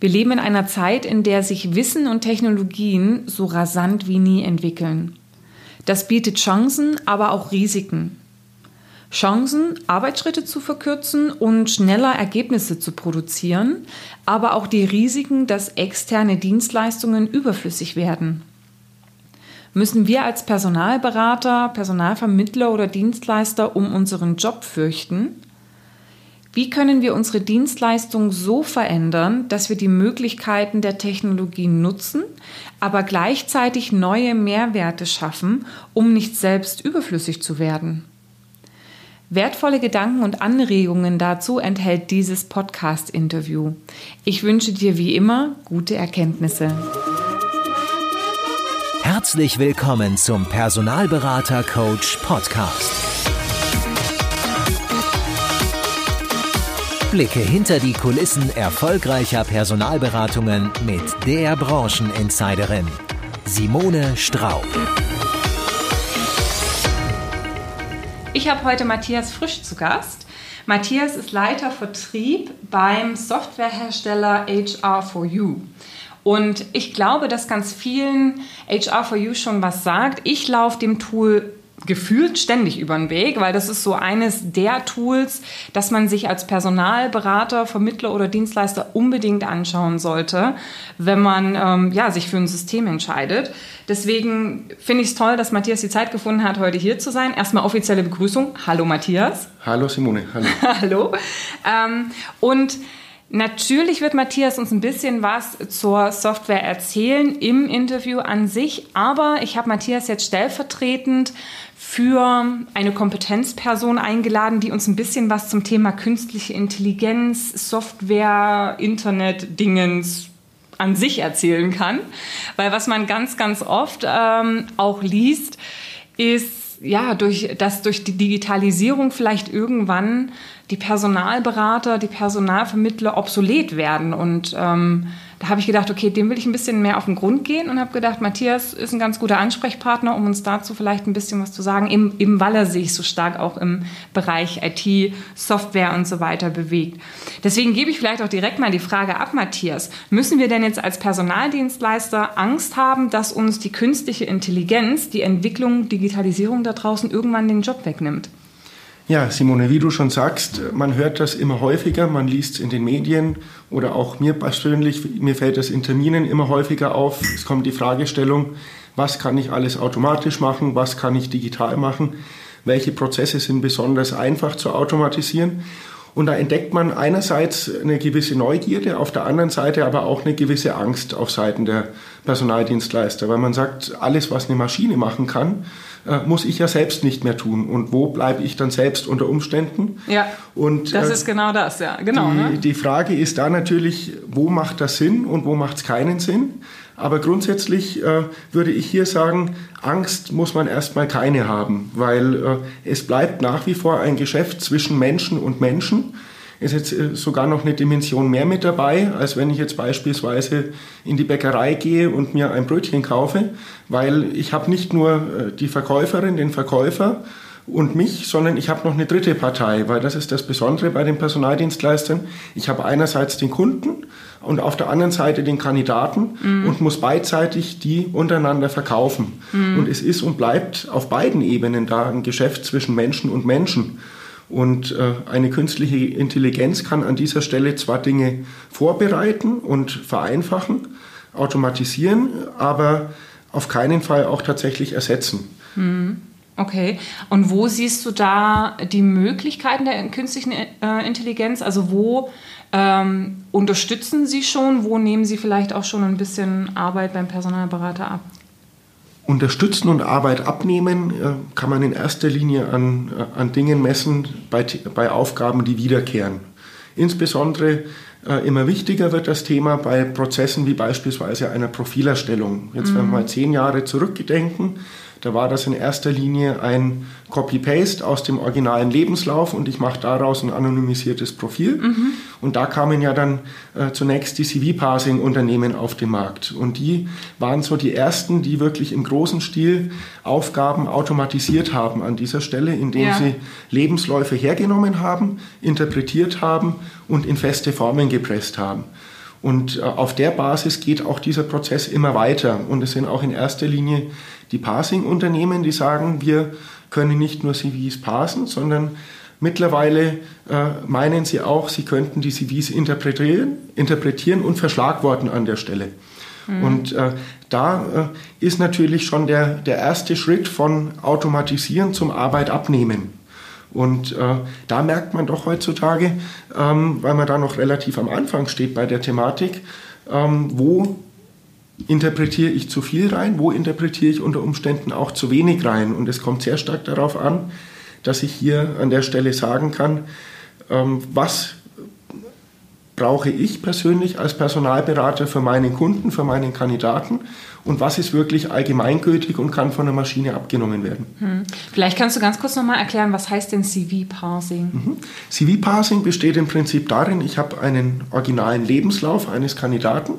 Wir leben in einer Zeit, in der sich Wissen und Technologien so rasant wie nie entwickeln. Das bietet Chancen, aber auch Risiken. Chancen, Arbeitsschritte zu verkürzen und schneller Ergebnisse zu produzieren, aber auch die Risiken, dass externe Dienstleistungen überflüssig werden. Müssen wir als Personalberater, Personalvermittler oder Dienstleister um unseren Job fürchten? Wie können wir unsere Dienstleistung so verändern, dass wir die Möglichkeiten der Technologie nutzen, aber gleichzeitig neue Mehrwerte schaffen, um nicht selbst überflüssig zu werden? Wertvolle Gedanken und Anregungen dazu enthält dieses Podcast-Interview. Ich wünsche dir wie immer gute Erkenntnisse. Herzlich willkommen zum Personalberater Coach Podcast. Blicke hinter die Kulissen erfolgreicher Personalberatungen mit der Brancheninsiderin Simone Straub. Ich habe heute Matthias Frisch zu Gast. Matthias ist Leiter Vertrieb beim Softwarehersteller HR4U. Und ich glaube, dass ganz vielen HR4U schon was sagt. Ich laufe dem Tool gefühlt ständig über den Weg, weil das ist so eines der Tools, das man sich als Personalberater, Vermittler oder Dienstleister unbedingt anschauen sollte, wenn man ähm, ja, sich für ein System entscheidet. Deswegen finde ich es toll, dass Matthias die Zeit gefunden hat, heute hier zu sein. Erstmal offizielle Begrüßung. Hallo Matthias. Hallo Simone. Hallo. Hallo. Ähm, und Natürlich wird Matthias uns ein bisschen was zur Software erzählen im Interview an sich, aber ich habe Matthias jetzt stellvertretend für eine Kompetenzperson eingeladen, die uns ein bisschen was zum Thema künstliche Intelligenz, Software, Internet, Dingens an sich erzählen kann. Weil was man ganz, ganz oft ähm, auch liest, ist, ja, durch, dass durch die Digitalisierung vielleicht irgendwann die Personalberater, die Personalvermittler obsolet werden. Und ähm, da habe ich gedacht, okay, dem will ich ein bisschen mehr auf den Grund gehen und habe gedacht, Matthias ist ein ganz guter Ansprechpartner, um uns dazu vielleicht ein bisschen was zu sagen, eben, eben weil er sich so stark auch im Bereich IT, Software und so weiter bewegt. Deswegen gebe ich vielleicht auch direkt mal die Frage ab, Matthias. Müssen wir denn jetzt als Personaldienstleister Angst haben, dass uns die künstliche Intelligenz, die Entwicklung, Digitalisierung da draußen irgendwann den Job wegnimmt? Ja, Simone, wie du schon sagst, man hört das immer häufiger, man liest es in den Medien oder auch mir persönlich, mir fällt das in Terminen immer häufiger auf. Es kommt die Fragestellung, was kann ich alles automatisch machen, was kann ich digital machen, welche Prozesse sind besonders einfach zu automatisieren. Und da entdeckt man einerseits eine gewisse Neugierde, auf der anderen Seite aber auch eine gewisse Angst auf Seiten der Personaldienstleister, weil man sagt, alles, was eine Maschine machen kann, äh, muss ich ja selbst nicht mehr tun. Und wo bleibe ich dann selbst unter Umständen? Ja, und, das äh, ist genau das, ja, genau. Die, ne? die Frage ist da natürlich, wo macht das Sinn und wo macht es keinen Sinn? Aber grundsätzlich äh, würde ich hier sagen, Angst muss man erstmal keine haben, weil äh, es bleibt nach wie vor ein Geschäft zwischen Menschen und Menschen ist jetzt äh, sogar noch eine Dimension mehr mit dabei, als wenn ich jetzt beispielsweise in die Bäckerei gehe und mir ein Brötchen kaufe, weil ich habe nicht nur äh, die Verkäuferin, den Verkäufer und mich, sondern ich habe noch eine dritte Partei, weil das ist das Besondere bei den Personaldienstleistern. Ich habe einerseits den Kunden und auf der anderen Seite den Kandidaten mhm. und muss beidseitig die untereinander verkaufen. Mhm. Und es ist und bleibt auf beiden Ebenen da ein Geschäft zwischen Menschen und Menschen. Und äh, eine künstliche Intelligenz kann an dieser Stelle zwar Dinge vorbereiten und vereinfachen, automatisieren, aber auf keinen Fall auch tatsächlich ersetzen. Hm. Okay. Und wo siehst du da die Möglichkeiten der künstlichen äh, Intelligenz? Also wo ähm, unterstützen Sie schon? Wo nehmen Sie vielleicht auch schon ein bisschen Arbeit beim Personalberater ab? Unterstützen und Arbeit abnehmen äh, kann man in erster Linie an, äh, an Dingen messen, bei, bei Aufgaben, die wiederkehren. Insbesondere äh, immer wichtiger wird das Thema bei Prozessen wie beispielsweise einer Profilerstellung. Jetzt, wenn wir mhm. mal zehn Jahre zurückgedenken, da war das in erster Linie ein Copy-Paste aus dem originalen Lebenslauf und ich mache daraus ein anonymisiertes Profil. Mhm. Und da kamen ja dann äh, zunächst die CV-Parsing-Unternehmen auf den Markt. Und die waren so die ersten, die wirklich im großen Stil Aufgaben automatisiert haben an dieser Stelle, indem ja. sie Lebensläufe hergenommen haben, interpretiert haben und in feste Formen gepresst haben. Und äh, auf der Basis geht auch dieser Prozess immer weiter. Und es sind auch in erster Linie die Parsing-Unternehmen, die sagen, wir können nicht nur CVs parsen, sondern mittlerweile äh, meinen sie auch, sie könnten die CVs interpretieren, interpretieren und verschlagworten an der Stelle. Mhm. Und äh, da ist natürlich schon der, der erste Schritt von Automatisieren zum Arbeit abnehmen. Und äh, da merkt man doch heutzutage, ähm, weil man da noch relativ am Anfang steht bei der Thematik, ähm, wo interpretiere ich zu viel rein, wo interpretiere ich unter Umständen auch zu wenig rein. Und es kommt sehr stark darauf an, dass ich hier an der Stelle sagen kann, ähm, was brauche ich persönlich als Personalberater für meinen Kunden, für meinen Kandidaten und was ist wirklich allgemeingültig und kann von der Maschine abgenommen werden. Hm. Vielleicht kannst du ganz kurz nochmal erklären, was heißt denn CV-Parsing? Mhm. CV-Parsing besteht im Prinzip darin, ich habe einen originalen Lebenslauf eines Kandidaten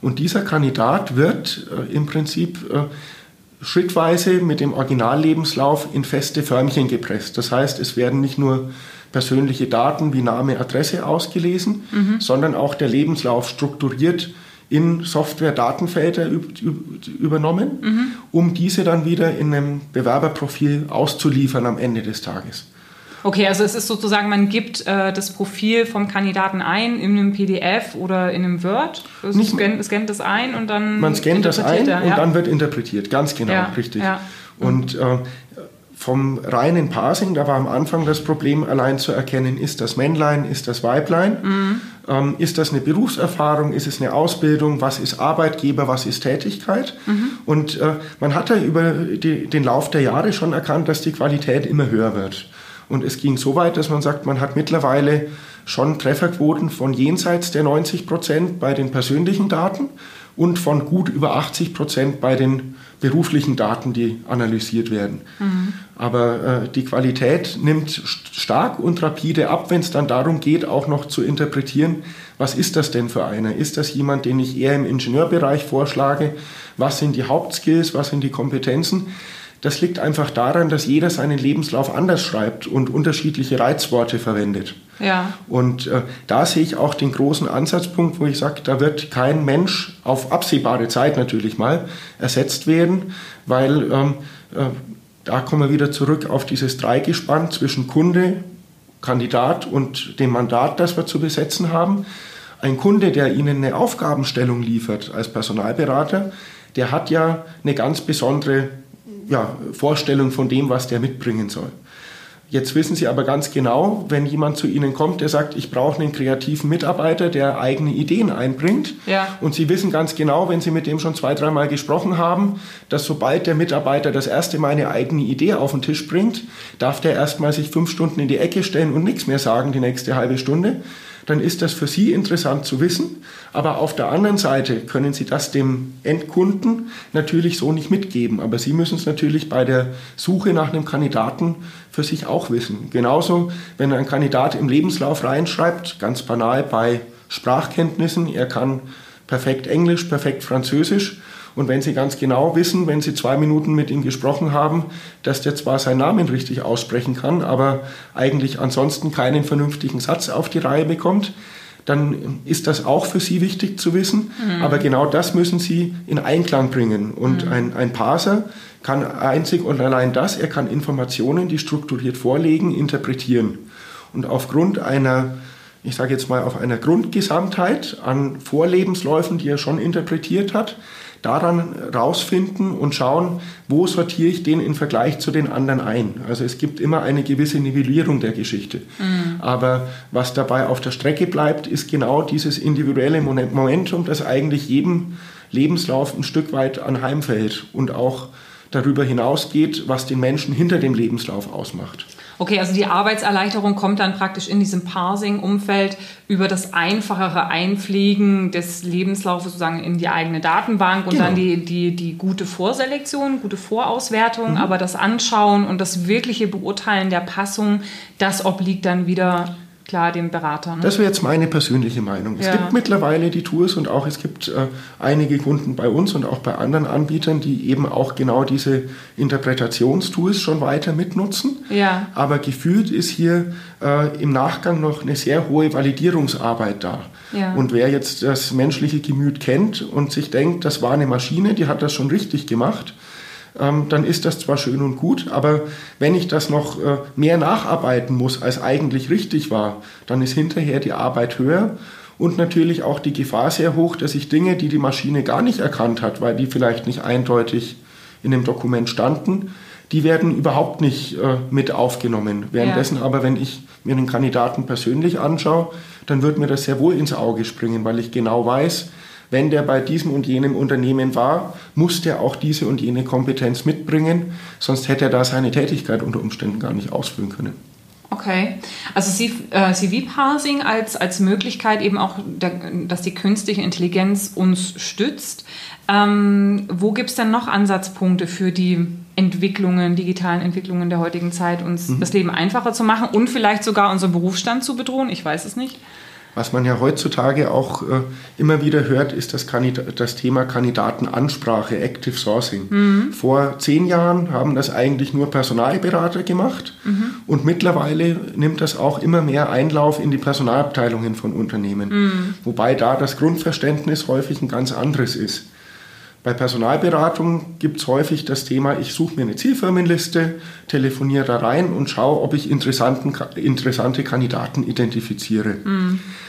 und dieser Kandidat wird äh, im Prinzip äh, schrittweise mit dem Originallebenslauf in feste Förmchen gepresst. Das heißt, es werden nicht nur persönliche Daten wie Name, Adresse ausgelesen, mhm. sondern auch der Lebenslauf strukturiert in Software-Datenfelder übernommen, mhm. um diese dann wieder in einem Bewerberprofil auszuliefern am Ende des Tages. Okay, also es ist sozusagen, man gibt äh, das Profil vom Kandidaten ein in einem PDF oder in einem Word. Also Nicht, scannt, scannt das ein und dann. Man scannt das ein er, und dann wird interpretiert. Ganz genau, ja, richtig. Ja. Und äh, vom reinen Parsing, da war am Anfang das Problem, allein zu erkennen, ist das Männlein, ist das Weiblein, mhm. Ähm, ist das eine Berufserfahrung, ist es eine Ausbildung, was ist Arbeitgeber, was ist Tätigkeit. Mhm. Und äh, man hat ja über die, den Lauf der Jahre schon erkannt, dass die Qualität immer höher wird. Und es ging so weit, dass man sagt, man hat mittlerweile schon Trefferquoten von jenseits der 90 Prozent bei den persönlichen Daten und von gut über 80 Prozent bei den beruflichen Daten, die analysiert werden. Mhm. Aber äh, die Qualität nimmt stark und rapide ab, wenn es dann darum geht, auch noch zu interpretieren, was ist das denn für einer? Ist das jemand, den ich eher im Ingenieurbereich vorschlage? Was sind die Hauptskills? Was sind die Kompetenzen? Das liegt einfach daran, dass jeder seinen Lebenslauf anders schreibt und unterschiedliche Reizworte verwendet. Ja. Und äh, da sehe ich auch den großen Ansatzpunkt, wo ich sage, da wird kein Mensch auf absehbare Zeit natürlich mal ersetzt werden, weil ähm, äh, da kommen wir wieder zurück auf dieses Dreigespann zwischen Kunde, Kandidat und dem Mandat, das wir zu besetzen haben. Ein Kunde, der Ihnen eine Aufgabenstellung liefert als Personalberater, der hat ja eine ganz besondere ja, Vorstellung von dem, was der mitbringen soll. Jetzt wissen Sie aber ganz genau, wenn jemand zu Ihnen kommt, der sagt, ich brauche einen kreativen Mitarbeiter, der eigene Ideen einbringt. Ja. Und Sie wissen ganz genau, wenn Sie mit dem schon zwei, dreimal gesprochen haben, dass sobald der Mitarbeiter das erste Mal eine eigene Idee auf den Tisch bringt, darf der erstmal sich fünf Stunden in die Ecke stellen und nichts mehr sagen die nächste halbe Stunde dann ist das für Sie interessant zu wissen. Aber auf der anderen Seite können Sie das dem Endkunden natürlich so nicht mitgeben. Aber Sie müssen es natürlich bei der Suche nach einem Kandidaten für sich auch wissen. Genauso, wenn ein Kandidat im Lebenslauf reinschreibt, ganz banal bei Sprachkenntnissen, er kann perfekt Englisch, perfekt Französisch, und wenn Sie ganz genau wissen, wenn Sie zwei Minuten mit ihm gesprochen haben, dass der zwar seinen Namen richtig aussprechen kann, aber eigentlich ansonsten keinen vernünftigen Satz auf die Reihe bekommt, dann ist das auch für Sie wichtig zu wissen. Mhm. Aber genau das müssen Sie in Einklang bringen. Und mhm. ein, ein Parser kann einzig und allein das, er kann Informationen, die strukturiert vorlegen, interpretieren. Und aufgrund einer ich sage jetzt mal, auf einer Grundgesamtheit an Vorlebensläufen, die er schon interpretiert hat, daran rausfinden und schauen, wo sortiere ich den im Vergleich zu den anderen ein. Also es gibt immer eine gewisse Nivellierung der Geschichte. Mhm. Aber was dabei auf der Strecke bleibt, ist genau dieses individuelle Momentum, das eigentlich jedem Lebenslauf ein Stück weit anheimfällt und auch darüber hinausgeht, was den Menschen hinter dem Lebenslauf ausmacht. Okay, also die Arbeitserleichterung kommt dann praktisch in diesem Parsing-Umfeld über das einfachere Einpflegen des Lebenslaufes sozusagen in die eigene Datenbank und genau. dann die, die, die gute Vorselektion, gute Vorauswertung, mhm. aber das Anschauen und das wirkliche Beurteilen der Passung, das obliegt dann wieder klar dem Berater. Ne? Das wäre jetzt meine persönliche Meinung. Es Ja. gibt mittlerweile die Tools und auch es gibt äh, einige Kunden bei uns und auch bei anderen Anbietern, die eben auch genau diese Interpretationstools schon weiter mitnutzen. Ja. Aber gefühlt ist hier äh, im Nachgang noch eine sehr hohe Validierungsarbeit da. Ja. Und wer jetzt das menschliche Gemüt kennt und sich denkt, das war eine Maschine, die hat das schon richtig gemacht, ähm, dann ist das zwar schön und gut, aber wenn ich das noch äh, mehr nacharbeiten muss, als eigentlich richtig war, dann ist hinterher die Arbeit höher und natürlich auch die Gefahr sehr hoch, dass ich Dinge, die die Maschine gar nicht erkannt hat, weil die vielleicht nicht eindeutig in dem Dokument standen, die werden überhaupt nicht äh, mit aufgenommen. Währenddessen aber, wenn ich mir einen Kandidaten persönlich anschaue, dann wird mir das sehr wohl ins Auge springen, weil ich genau weiß, wenn der bei diesem und jenem Unternehmen war, muss der auch diese und jene Kompetenz mitbringen, sonst hätte er da seine Tätigkeit unter Umständen gar nicht ausführen können. Okay, also C- äh, CV-Parsing als, als Möglichkeit eben auch, der, dass die künstliche Intelligenz uns stützt. Ähm, wo gibt es denn noch Ansatzpunkte für die Entwicklungen, digitalen Entwicklungen der heutigen Zeit, uns Mhm. das Leben einfacher zu machen und vielleicht sogar unseren Berufsstand zu bedrohen? Ich weiß es nicht. Was man ja heutzutage auch äh, immer wieder hört, ist das, Kandida das Thema Kandidatenansprache, Active Sourcing. Vor zehn Jahren haben das eigentlich nur Personalberater gemacht und mittlerweile nimmt das auch immer mehr Einlauf in die Personalabteilungen von Unternehmen. Wobei da das Grundverständnis häufig ein ganz anderes ist. Bei Personalberatung gibt es häufig das Thema, ich suche mir eine Zielfirmenliste, telefoniere da rein und schaue, ob ich interessanten, interessante Kandidaten identifiziere.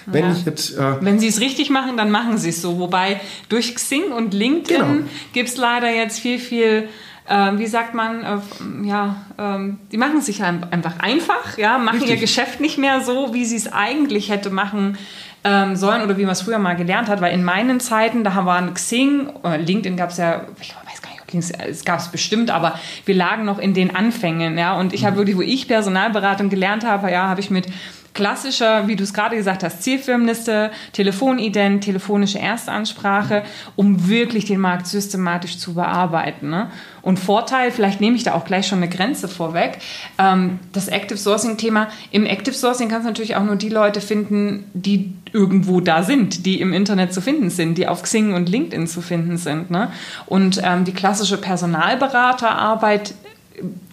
Wenn Ja. ich jetzt äh, Wenn Sie es richtig machen, dann machen Sie es so. Wobei durch Xing und LinkedIn Genau. gibt es leider jetzt viel, viel, äh, wie sagt man, äh, ja, ähm, die machen sich ein- einfach einfach, ja, machen Richtig. ihr Geschäft nicht mehr so, wie sie es eigentlich hätte machen ähm, sollen oder wie man es früher mal gelernt hat. Weil in meinen Zeiten, da waren Xing, äh, LinkedIn gab es ja, ich weiß gar nicht, LinkedIn- es gab es bestimmt, aber wir lagen noch in den Anfängen, ja. Und ich habe wirklich, wo ich Personalberatung gelernt habe, ja, habe ich mit klassischer, wie du es gerade gesagt hast, Zielfirmenliste, Telefonident, telefonische Erstansprache, um wirklich den Markt systematisch zu bearbeiten. Ne? Und Vorteil, vielleicht nehme ich da auch gleich schon eine Grenze vorweg, ähm, das Active Sourcing-Thema. Im Active Sourcing kannst du natürlich auch nur die Leute finden, die irgendwo da sind, die im Internet zu finden sind, die auf Xing und LinkedIn zu finden sind. Ne? Und ähm, die klassische Personalberaterarbeit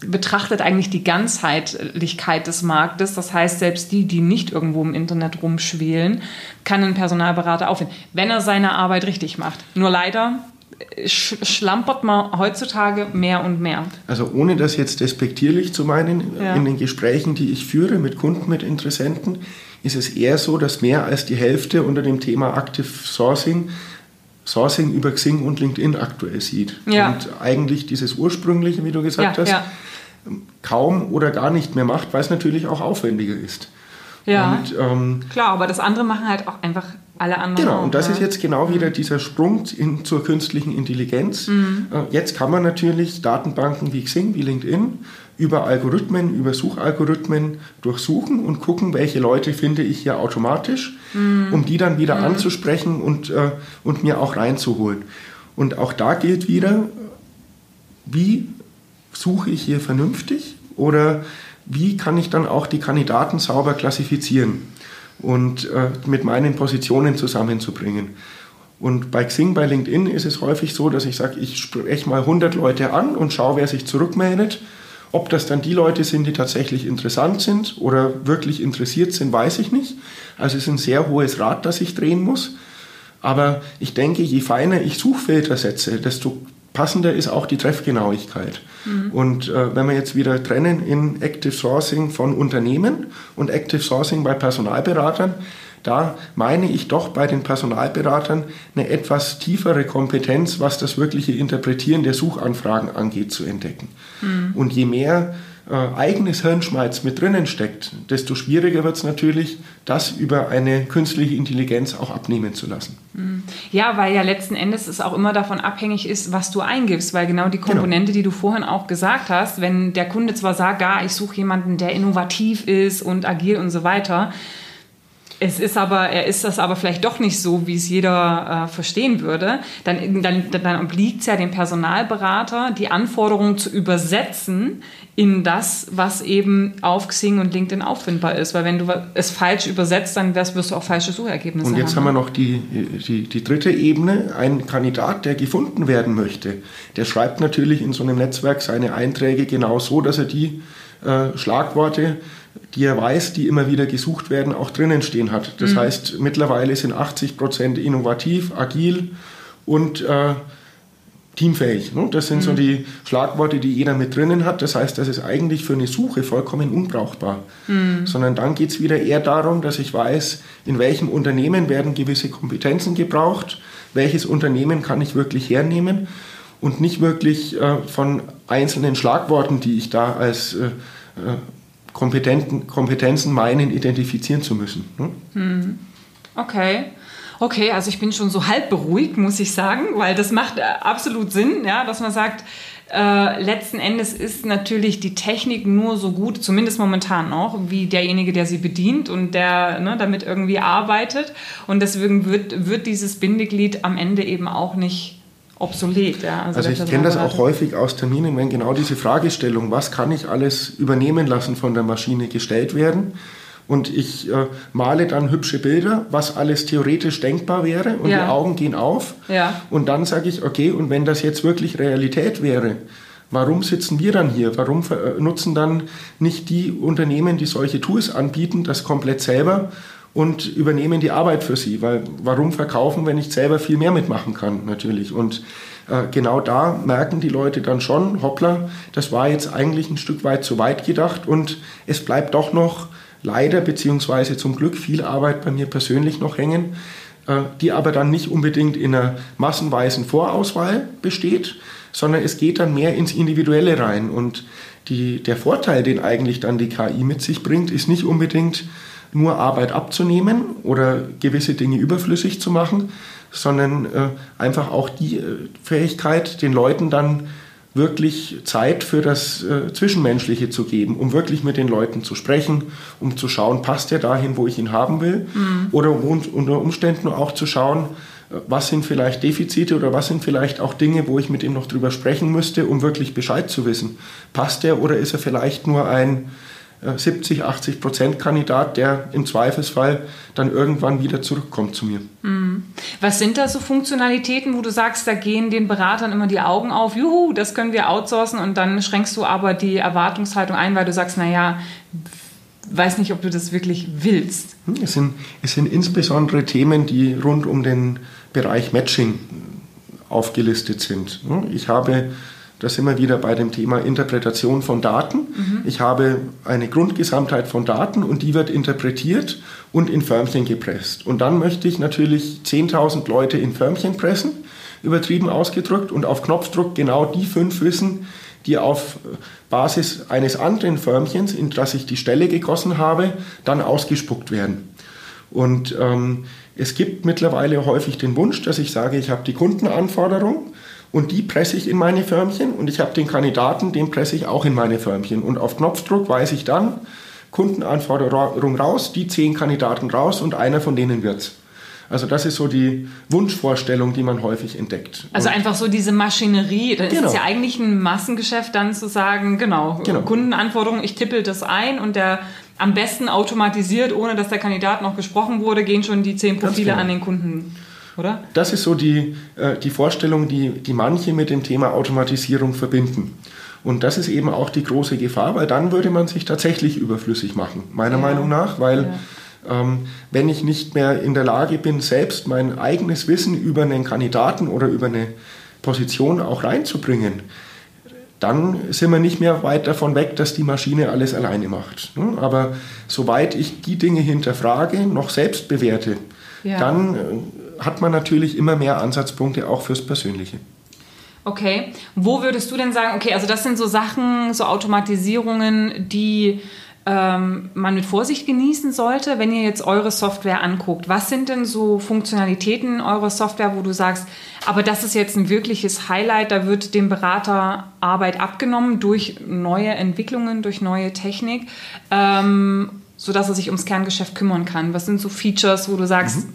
betrachtet eigentlich die Ganzheitlichkeit des Marktes. Das heißt, selbst die, die nicht irgendwo im Internet rumschwelen, kann ein Personalberater auffinden, wenn er seine Arbeit richtig macht. Nur leider sch schlampert man heutzutage mehr und mehr. Also ohne das jetzt despektierlich zu meinen, Ja. in den Gesprächen, die ich führe mit Kunden, mit Interessenten, ist es eher so, dass mehr als die Hälfte unter dem Thema Active Sourcing Sourcing über Xing und LinkedIn aktuell sieht. Ja. Und eigentlich dieses ursprüngliche, wie du gesagt Ja, hast, ja. kaum oder gar nicht mehr macht, weil es natürlich auch aufwendiger ist. Ja, Und, ähm, klar, aber das andere machen halt auch einfach alle anderen. Genau, auch, und das ne? ist jetzt genau wieder dieser Sprung in, zur künstlichen Intelligenz. Mhm. Äh, Jetzt kann man natürlich Datenbanken wie Xing, wie LinkedIn über Algorithmen, über Suchalgorithmen durchsuchen und gucken, welche Leute finde ich hier automatisch, Mhm. um die dann wieder anzusprechen und, äh, und mir auch reinzuholen. Und auch da gilt wieder, wie suche ich hier vernünftig oder wie kann ich dann auch die Kandidaten sauber klassifizieren und äh, mit meinen Positionen zusammenzubringen. Und bei Xing, bei LinkedIn ist es häufig so, dass ich sage, ich spreche mal 100 Leute an und schaue, wer sich zurückmeldet. Ob das dann die Leute sind, die tatsächlich interessant sind oder wirklich interessiert sind, weiß ich nicht. Also es ist ein sehr hohes Rad, das ich drehen muss. Aber ich denke, je feiner ich Suchfilter setze, desto passender ist auch die Treffgenauigkeit. Und äh, wenn wir jetzt wieder trennen in Active Sourcing von Unternehmen und Active Sourcing bei Personalberatern, da meine ich doch bei den Personalberatern eine etwas tiefere Kompetenz, was das wirkliche Interpretieren der Suchanfragen angeht, zu entdecken. Und je mehr äh, eigenes Hirnschmalz mit drinnen steckt, desto schwieriger wird es natürlich, das über eine künstliche Intelligenz auch abnehmen zu lassen. Ja, weil ja letzten Endes es auch immer davon abhängig ist, was du eingibst, weil genau die Komponente, die du vorhin auch gesagt hast, wenn der Kunde zwar sagt, ja, ich suche jemanden, der innovativ ist und agil und so weiter, es ist aber, er ist das aber vielleicht doch nicht so, wie es jeder äh, verstehen würde, dann, dann, dann obliegt es ja dem Personalberater, die Anforderungen zu übersetzen in das, was eben auf Xing und LinkedIn auffindbar ist. Weil wenn du es falsch übersetzt, dann wirst du auch falsche Suchergebnisse haben. Und jetzt haben, haben wir noch die, die, die dritte Ebene. Ein Kandidat, der gefunden werden möchte, der schreibt natürlich in so einem Netzwerk seine Einträge genau so, dass er die äh, Schlagworte die er weiß, die immer wieder gesucht werden, auch drinnen stehen hat. Das mhm. heißt, mittlerweile sind 80 Prozent innovativ, agil und äh, teamfähig. Ne? Das sind mhm. so die Schlagworte, die jeder mit drinnen hat. Das heißt, das ist eigentlich für eine Suche vollkommen unbrauchbar. Mhm. Sondern dann geht es wieder eher darum, dass ich weiß, in welchem Unternehmen werden gewisse Kompetenzen gebraucht, welches Unternehmen kann ich wirklich hernehmen und nicht wirklich äh, von einzelnen Schlagworten, die ich da als äh, äh Kompetenzen meinen, identifizieren zu müssen. Ne? Mhm. Okay. Okay, also ich bin schon so halb beruhigt, muss ich sagen, weil das macht äh, absolut Sinn, ja, dass man sagt, äh, letzten Endes ist natürlich die Technik nur so gut, zumindest momentan noch, wie derjenige, der sie bedient und der ne, damit irgendwie arbeitet. Und deswegen wird, wird dieses Bindeglied am Ende eben auch nicht obsolet. Ja. Also, also ich kenne das auch häufig aus Terminen, wenn genau diese Fragestellung, was kann ich alles übernehmen lassen von der Maschine gestellt werden. Und ich äh, male dann hübsche Bilder, was alles theoretisch denkbar wäre und ja. die Augen gehen auf. Ja. Und dann sage ich, okay, und wenn das jetzt wirklich Realität wäre, warum sitzen wir dann hier? Warum äh, nutzen dann nicht die Unternehmen, die solche Tools anbieten, das komplett selber und übernehmen die Arbeit für sie. Weil warum verkaufen, wenn ich selber viel mehr mitmachen kann, natürlich. Und äh, genau da merken die Leute dann schon, hoppla, das war jetzt eigentlich ein Stück weit zu weit gedacht und es bleibt doch noch leider beziehungsweise zum Glück viel Arbeit bei mir persönlich noch hängen, äh, die aber dann nicht unbedingt in einer massenweisen Vorauswahl besteht, sondern es geht dann mehr ins Individuelle rein. Und die, der Vorteil, den eigentlich dann die KI mit sich bringt, ist nicht unbedingt nur Arbeit abzunehmen oder gewisse Dinge überflüssig zu machen, sondern äh, einfach auch die äh, Fähigkeit, den Leuten dann wirklich Zeit für das äh, Zwischenmenschliche zu geben, um wirklich mit den Leuten zu sprechen, um zu schauen, passt er dahin, wo ich ihn haben will, mhm. oder um, unter Umständen auch zu schauen, äh, was sind vielleicht Defizite oder was sind vielleicht auch Dinge, wo ich mit ihm noch drüber sprechen müsste, um wirklich Bescheid zu wissen. Passt er oder ist er vielleicht nur ein 70, 80 Prozent Kandidat, der im Zweifelsfall dann irgendwann wieder zurückkommt zu mir. Mhm. Was sind da so Funktionalitäten, wo du sagst, da gehen den Beratern immer die Augen auf, juhu, das können wir outsourcen und dann schränkst du aber die Erwartungshaltung ein, weil du sagst, naja, weiß nicht, ob du das wirklich willst. Hm, es sind, es sind insbesondere Themen, die rund um den Bereich Matching aufgelistet sind. Hm, ich habe da sind wir wieder bei dem Thema Interpretation von Daten. Mhm. Ich habe eine Grundgesamtheit von Daten und die wird interpretiert und in Förmchen gepresst. Und dann möchte ich natürlich 10.000 Leute in Förmchen pressen, übertrieben ausgedrückt, und auf Knopfdruck genau die fünf wissen, die auf Basis eines anderen Förmchens, in das ich die Stelle gegossen habe, dann ausgespuckt werden. Und ähm, es gibt mittlerweile häufig den Wunsch, dass ich sage, ich habe die Kundenanforderung und die presse ich in meine Förmchen und ich habe den Kandidaten, den presse ich auch in meine Förmchen. Und auf Knopfdruck weiß ich dann, Kundenanforderung raus, die zehn Kandidaten raus und einer von denen wird's. Also das ist so die Wunschvorstellung, die man häufig entdeckt. Also und einfach so diese Maschinerie. Das genau. ist ja eigentlich ein Massengeschäft, dann zu sagen, genau, genau, Kundenanforderung, ich tippel das ein und der am besten automatisiert, ohne dass der Kandidat noch gesprochen wurde, gehen schon die zehn Profile genau. an den Kunden oder? Das ist so die, äh, die Vorstellung, die, die manche mit dem Thema Automatisierung verbinden. Und das ist eben auch die große Gefahr, weil dann würde man sich tatsächlich überflüssig machen, meiner ja. Meinung nach, weil ja. ähm, wenn ich nicht mehr in der Lage bin, selbst mein eigenes Wissen über einen Kandidaten oder über eine Position auch reinzubringen, dann sind wir nicht mehr weit davon weg, dass die Maschine alles alleine macht. Ne? Aber soweit ich die Dinge hinterfrage, noch selbst bewerte, ja. dann äh, hat man natürlich immer mehr Ansatzpunkte auch fürs Persönliche. Okay, wo würdest du denn sagen, okay, also das sind so Sachen, so Automatisierungen, die ähm, man mit Vorsicht genießen sollte, wenn ihr jetzt eure Software anguckt. Was sind denn so Funktionalitäten eurer Software, wo du sagst, aber das ist jetzt ein wirkliches Highlight, da wird dem Berater Arbeit abgenommen durch neue Entwicklungen, durch neue Technik. Ähm, sodass er sich ums Kerngeschäft kümmern kann? Was sind so Features, wo du sagst, mhm.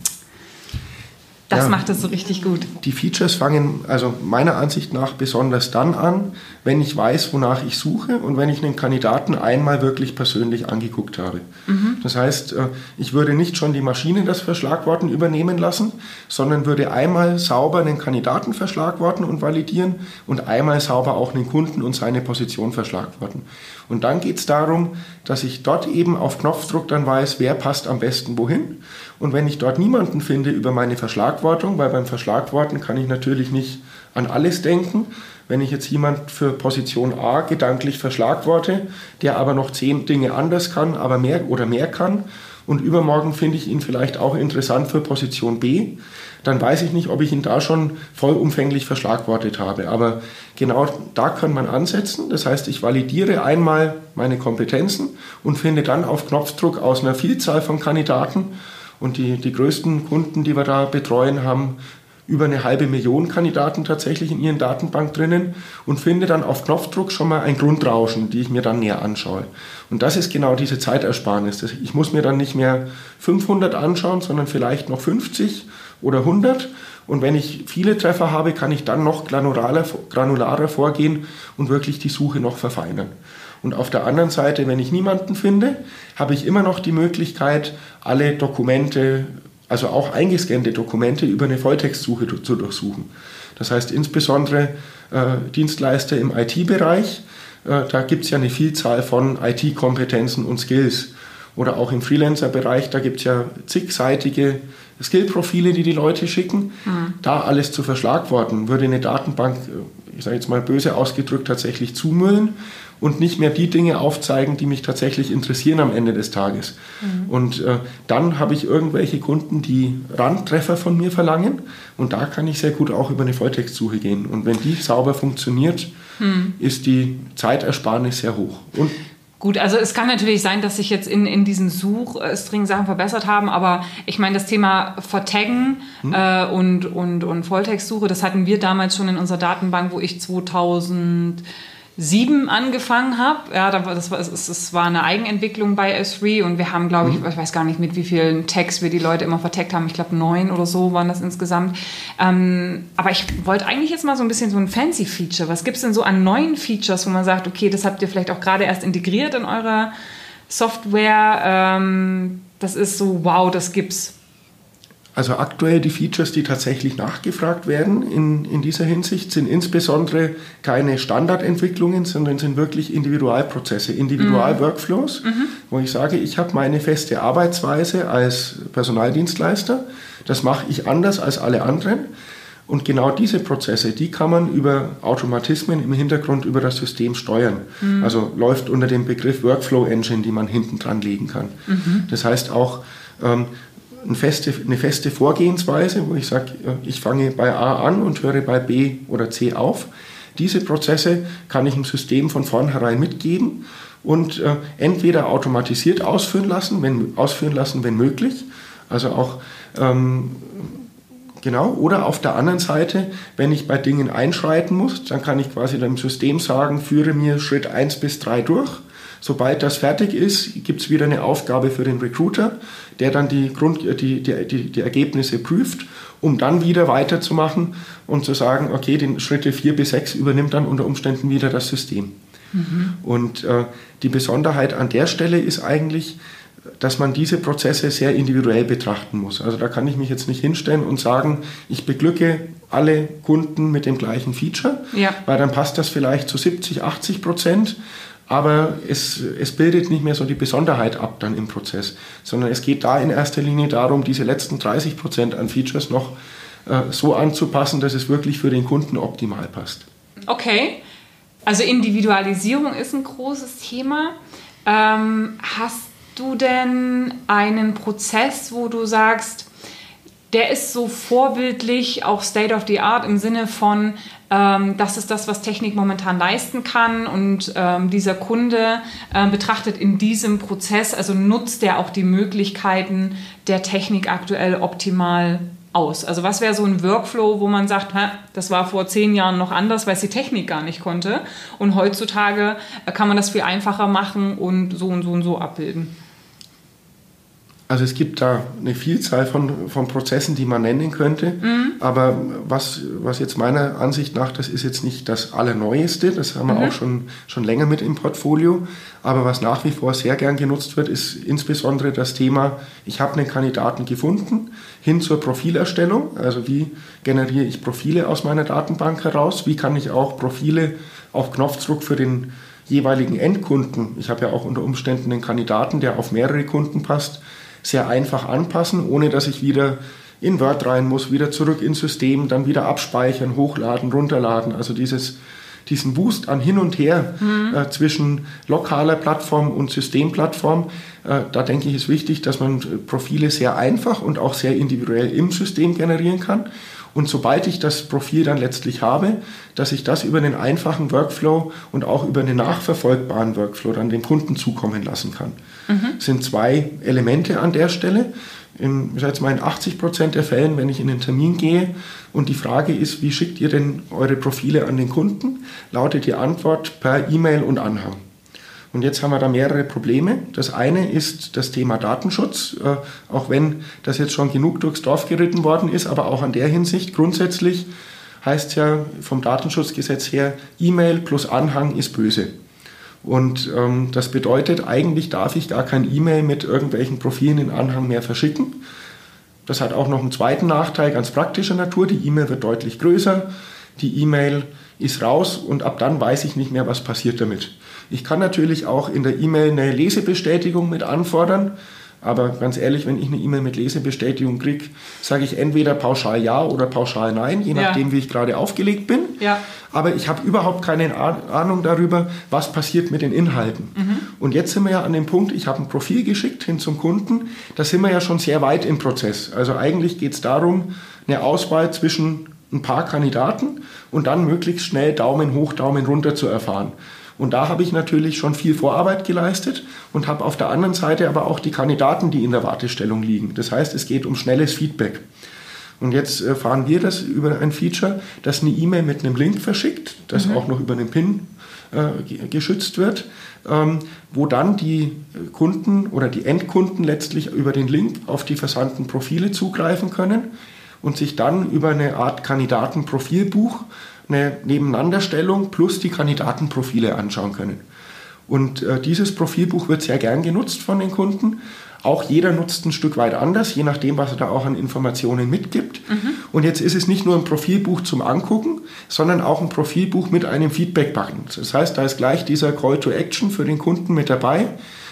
Das ja, macht es so richtig gut. Die Features fangen also meiner Ansicht nach besonders dann an, wenn ich weiß, wonach ich suche und wenn ich einen Kandidaten einmal wirklich persönlich angeguckt habe. Mhm. Das heißt, äh, ich würde nicht schon die Maschine das Verschlagworten übernehmen lassen, sondern würde einmal sauber einen Kandidaten verschlagworten und validieren und einmal sauber auch einen Kunden und seine Position verschlagworten. Und dann geht es darum, dass ich dort eben auf Knopfdruck dann weiß, wer passt am besten wohin. Und wenn ich dort niemanden finde über meine Verschlagwortung, weil beim Verschlagworten kann ich natürlich nicht an alles denken, wenn ich jetzt jemand für Position A gedanklich verschlagworte, der aber noch zehn Dinge anders kann, aber mehr oder mehr kann, und übermorgen finde ich ihn vielleicht auch interessant für Position B, dann weiß ich nicht, ob ich ihn da schon vollumfänglich verschlagwortet habe. Aber genau da kann man ansetzen. Das heißt, ich validiere einmal meine Kompetenzen und finde dann auf Knopfdruck aus einer Vielzahl von Kandidaten und die, die größten Kunden, die wir da betreuen, haben über eine halbe Million Kandidaten tatsächlich in ihren Datenbank drinnen und finde dann auf Knopfdruck schon mal ein Grundrauschen, die ich mir dann näher anschaue. Und das ist genau diese Zeitersparnis. Ich muss mir dann nicht mehr 500 anschauen, sondern vielleicht noch 50 oder 100. Und wenn ich viele Treffer habe, kann ich dann noch granularer, granularer vorgehen und wirklich die Suche noch verfeinern. Und auf der anderen Seite, wenn ich niemanden finde, habe ich immer noch die Möglichkeit, alle Dokumente also auch eingescannte Dokumente über eine Volltextsuche zu durchsuchen. Das heißt insbesondere äh, Dienstleister im IT-Bereich, äh, da gibt es ja eine Vielzahl von IT-Kompetenzen und Skills. Oder auch im Freelancer-Bereich, da gibt es ja zigseitige Skill-Profile, die die Leute schicken. Mhm. Da alles zu verschlagworten, würde eine Datenbank, äh, ich sage jetzt mal böse ausgedrückt, tatsächlich zumüllen und nicht mehr die Dinge aufzeigen, die mich tatsächlich interessieren am Ende des Tages. Mhm. Und äh, dann habe ich irgendwelche Kunden, die Randtreffer von mir verlangen und da kann ich sehr gut auch über eine Volltextsuche gehen. Und wenn die sauber funktioniert, mhm. ist die Zeitersparnis sehr hoch. Und Gut, also es kann natürlich sein, dass sich jetzt in, in diesen Suchstring Sachen verbessert haben, aber ich meine, das Thema Vertaggen hm. äh, und, und, und Volltextsuche, das hatten wir damals schon in unserer Datenbank, wo ich 2000 sieben angefangen habe. Ja, das war, es, war eine Eigenentwicklung bei S3 und wir haben, glaube ich, mhm. ich weiß gar nicht, mit wie vielen Tags wir die Leute immer verteckt haben. Ich glaube, neun oder so waren das insgesamt. Ähm, aber ich wollte eigentlich jetzt mal so ein bisschen so ein fancy Feature. Was gibt es denn so an neuen Features, wo man sagt, okay, das habt ihr vielleicht auch gerade erst integriert in eurer Software? Ähm, das ist so, wow, das gibt's. Also aktuell die Features, die tatsächlich nachgefragt werden in, in dieser Hinsicht, sind insbesondere keine Standardentwicklungen, sondern sind wirklich Individualprozesse, Individualworkflows, mhm. mhm. wo ich sage, ich habe meine feste Arbeitsweise als Personaldienstleister, das mache ich anders als alle anderen. Und genau diese Prozesse, die kann man über Automatismen im Hintergrund über das System steuern. Mhm. Also läuft unter dem Begriff Workflow Engine, die man hinten dran legen kann. Mhm. Das heißt auch, ähm, eine feste, eine feste Vorgehensweise, wo ich sage, ich fange bei A an und höre bei B oder C auf. Diese Prozesse kann ich im System von vornherein mitgeben und äh, entweder automatisiert ausführen lassen, wenn, ausführen lassen, wenn möglich. Also auch ähm, genau. Oder auf der anderen Seite, wenn ich bei Dingen einschreiten muss, dann kann ich quasi dem System sagen, führe mir Schritt 1 bis 3 durch Sobald das fertig ist, gibt es wieder eine Aufgabe für den Recruiter, der dann die, Grund, die, die, die, die Ergebnisse prüft, um dann wieder weiterzumachen und zu sagen, okay, den Schritte 4 bis 6 übernimmt dann unter Umständen wieder das System. Mhm. Und äh, die Besonderheit an der Stelle ist eigentlich, dass man diese Prozesse sehr individuell betrachten muss. Also da kann ich mich jetzt nicht hinstellen und sagen, ich beglücke alle Kunden mit dem gleichen Feature, ja. weil dann passt das vielleicht zu 70, 80 Prozent aber es, es bildet nicht mehr so die Besonderheit ab dann im Prozess, sondern es geht da in erster Linie darum, diese letzten 30 Prozent an Features noch äh, so anzupassen, dass es wirklich für den Kunden optimal passt. Okay, also Individualisierung ist ein großes Thema. Ähm, hast du denn einen Prozess, wo du sagst, der ist so vorbildlich, auch State of the Art im Sinne von, das ist das, was Technik momentan leisten kann und ähm, dieser Kunde äh, betrachtet in diesem Prozess, also nutzt er auch die Möglichkeiten der Technik aktuell optimal aus? Also was wäre so ein Workflow, wo man sagt, das war vor zehn Jahren noch anders, weil es die Technik gar nicht konnte und heutzutage äh, kann man das viel einfacher machen und so und so und so abbilden? Also es gibt da eine Vielzahl von, von Prozessen, die man nennen könnte. Mhm. Aber was, was jetzt meiner Ansicht nach, das ist jetzt nicht das Allerneueste, das haben wir mhm. auch schon, schon länger mit im Portfolio. Aber was nach wie vor sehr gern genutzt wird, ist insbesondere das Thema, ich habe einen Kandidaten gefunden, hin zur Profilerstellung. Also wie generiere ich Profile aus meiner Datenbank heraus? Wie kann ich auch Profile auf Knopfdruck für den jeweiligen Endkunden, ich habe ja auch unter Umständen einen Kandidaten, der auf mehrere Kunden passt, sehr einfach anpassen, ohne dass ich wieder in Word rein muss, wieder zurück ins System, dann wieder abspeichern, hochladen, runterladen. Also dieses, diesen Boost an hin und her mhm. äh, zwischen lokaler Plattform und Systemplattform, äh, da denke ich, ist wichtig, dass man Profile sehr einfach und auch sehr individuell im System generieren kann. Und sobald ich das Profil dann letztlich habe, dass ich das über einen einfachen Workflow und auch über einen nachverfolgbaren Workflow dann dem Kunden zukommen lassen kann. Mhm. Das sind zwei Elemente an der Stelle. In, ich sage jetzt mal in 80 Prozent der Fällen, wenn ich in den Termin gehe und die Frage ist, wie schickt ihr denn eure Profile an den Kunden, lautet die Antwort per E-Mail und Anhang. Und jetzt haben wir da mehrere Probleme. Das eine ist das Thema Datenschutz, äh, auch wenn das jetzt schon genug durchs Dorf geritten worden ist, aber auch an der Hinsicht grundsätzlich heißt ja vom Datenschutzgesetz her, E-Mail plus Anhang ist böse. Und ähm, das bedeutet, eigentlich darf ich gar kein E-Mail mit irgendwelchen Profilen in Anhang mehr verschicken. Das hat auch noch einen zweiten Nachteil, ganz praktischer Natur. Die E-Mail wird deutlich größer. Die E-Mail ist raus und ab dann weiß ich nicht mehr, was passiert damit. Ich kann natürlich auch in der E-Mail eine Lesebestätigung mit anfordern. Aber ganz ehrlich, wenn ich eine E-Mail mit Lesebestätigung kriege, sage ich entweder pauschal ja oder pauschal nein, je nachdem, ja. wie ich gerade aufgelegt bin. Ja. Aber ich habe überhaupt keine Ahnung darüber, was passiert mit den Inhalten. Mhm. Und jetzt sind wir ja an dem Punkt, ich habe ein Profil geschickt hin zum Kunden. Da sind wir ja schon sehr weit im Prozess. Also eigentlich geht es darum, eine Auswahl zwischen ein paar Kandidaten und dann möglichst schnell Daumen hoch, Daumen runter zu erfahren. Und da habe ich natürlich schon viel Vorarbeit geleistet und habe auf der anderen Seite aber auch die Kandidaten, die in der Wartestellung liegen. Das heißt, es geht um schnelles Feedback. Und jetzt fahren wir das über ein Feature, das eine E-Mail mit einem Link verschickt, das mhm. auch noch über einen PIN äh, geschützt wird, ähm, wo dann die Kunden oder die Endkunden letztlich über den Link auf die versandten Profile zugreifen können und sich dann über eine Art Kandidatenprofilbuch eine Nebeneinanderstellung plus die Kandidatenprofile anschauen können. Und äh, dieses Profilbuch wird sehr gern genutzt von den Kunden. Auch jeder nutzt ein Stück weit anders, je nachdem, was er da auch an Informationen mitgibt. Mhm. Und jetzt ist es nicht nur ein Profilbuch zum Angucken, sondern auch ein Profilbuch mit einem Feedback-Button. Das heißt, da ist gleich dieser Call to Action für den Kunden mit dabei.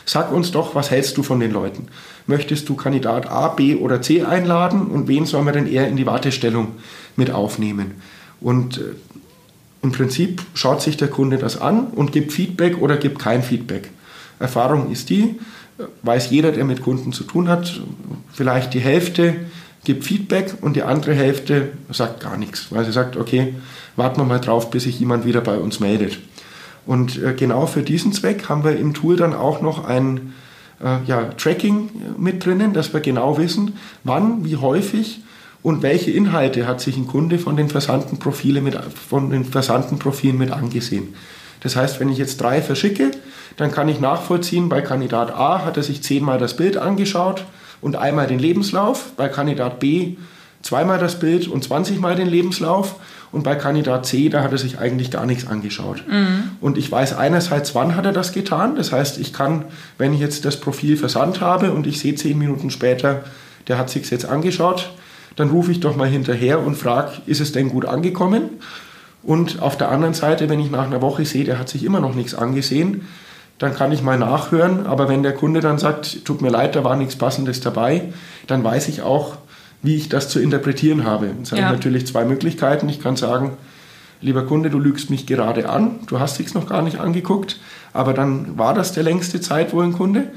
Sag uns doch, was hältst du von den Leuten? Möchtest du Kandidat A, B oder C einladen und wen sollen wir denn eher in die Wartestellung mit aufnehmen? Und äh, im Prinzip schaut sich der Kunde das an und gibt Feedback oder gibt kein Feedback. Erfahrung ist die, äh, weiß jeder, der mit Kunden zu tun hat, vielleicht die Hälfte gibt Feedback und die andere Hälfte sagt gar nichts, weil sie sagt, okay, warten wir mal drauf, bis sich jemand wieder bei uns meldet. Und äh, genau für diesen Zweck haben wir im Tool dann auch noch ein ja, Tracking mit drinnen, dass wir genau wissen, wann, wie häufig und welche Inhalte hat sich ein Kunde von den versandten Profile mit, von den versandten Profilen mit angesehen. Das heißt, wenn ich jetzt drei verschicke, dann kann ich nachvollziehen, bei Kandidat A hat er sich zehnmal das Bild angeschaut und einmal den Lebenslauf, bei Kandidat B zweimal das Bild und 20 Mal den Lebenslauf und bei Kandidat C, da hat er sich eigentlich gar nichts angeschaut. Mhm. Und ich weiß einerseits, wann hat er das getan. Das heißt, ich kann, wenn ich jetzt das Profil versandt habe und ich sehe zehn Minuten später, der hat sich jetzt angeschaut, dann rufe ich doch mal hinterher und frage, ist es denn gut angekommen? Und auf der anderen Seite, wenn ich nach einer Woche sehe, der hat sich immer noch nichts angesehen, dann kann ich mal nachhören. Aber wenn der Kunde dann sagt, tut mir leid, da war nichts Passendes dabei, dann weiß ich auch, wie ich das zu interpretieren habe. Es ja. habe natürlich zwei Möglichkeiten. Ich kann sagen, lieber Kunde, du lügst mich gerade an, du hast dich noch gar nicht angeguckt, aber dann war das der längste Zeit wohl ein Kunde.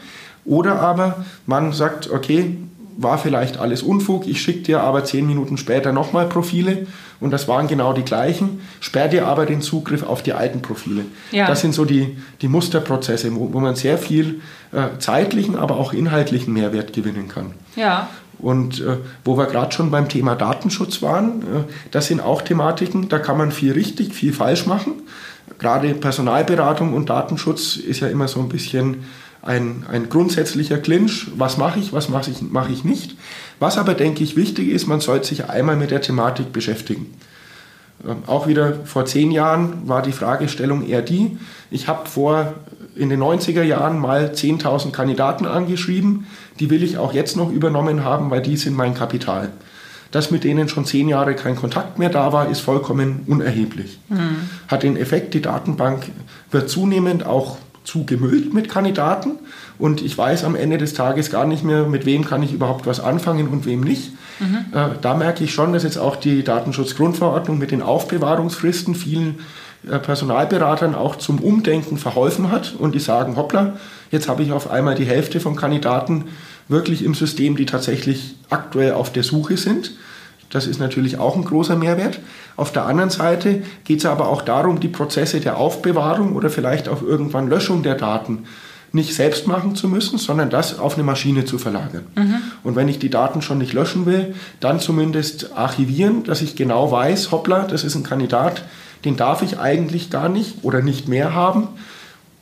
Oder aber man sagt, okay, war vielleicht alles Unfug, ich schicke dir aber zehn Minuten später nochmal Profile und das waren genau die gleichen, sperr dir aber den Zugriff auf die alten Profile. Ja. Das sind so die, die Musterprozesse, wo, wo man sehr viel äh, zeitlichen, aber auch inhaltlichen Mehrwert gewinnen kann. Ja. Und äh, wo wir gerade schon beim Thema Datenschutz waren, äh, das sind auch Thematiken, da kann man viel richtig, viel falsch machen. Gerade Personalberatung und Datenschutz ist ja immer so ein bisschen ein, ein grundsätzlicher Clinch, was mache ich, was mache ich, mache ich nicht. Was aber, denke ich, wichtig ist, man sollte sich einmal mit der Thematik beschäftigen. Ähm, auch wieder vor zehn Jahren war die Fragestellung eher die, ich habe vor in den 90er Jahren mal 10.000 Kandidaten angeschrieben, die will ich auch jetzt noch übernommen haben, weil die sind mein Kapital. Dass mit denen schon zehn Jahre kein Kontakt mehr da war, ist vollkommen unerheblich. Mhm. Hat den Effekt, die Datenbank wird zunehmend auch zugemüllt mit Kandidaten und ich weiß am Ende des Tages gar nicht mehr, mit wem kann ich überhaupt was anfangen und wem nicht. Mhm. Äh, da merke ich schon, dass jetzt auch die Datenschutzgrundverordnung mit den Aufbewahrungsfristen vielen äh, Personalberatern auch zum Umdenken verholfen hat und die sagen, hoppla, jetzt habe ich auf einmal die Hälfte von Kandidaten wirklich im System, die tatsächlich aktuell auf der Suche sind. Das ist natürlich auch ein großer Mehrwert. Auf der anderen Seite geht es aber auch darum, die Prozesse der Aufbewahrung oder vielleicht auch irgendwann Löschung der Daten nicht selbst machen zu müssen, sondern das auf eine Maschine zu verlagern. Mhm. Und wenn ich die Daten schon nicht löschen will, dann zumindest archivieren, dass ich genau weiß, hoppla, das ist ein Kandidat, den darf ich eigentlich gar nicht oder nicht mehr haben.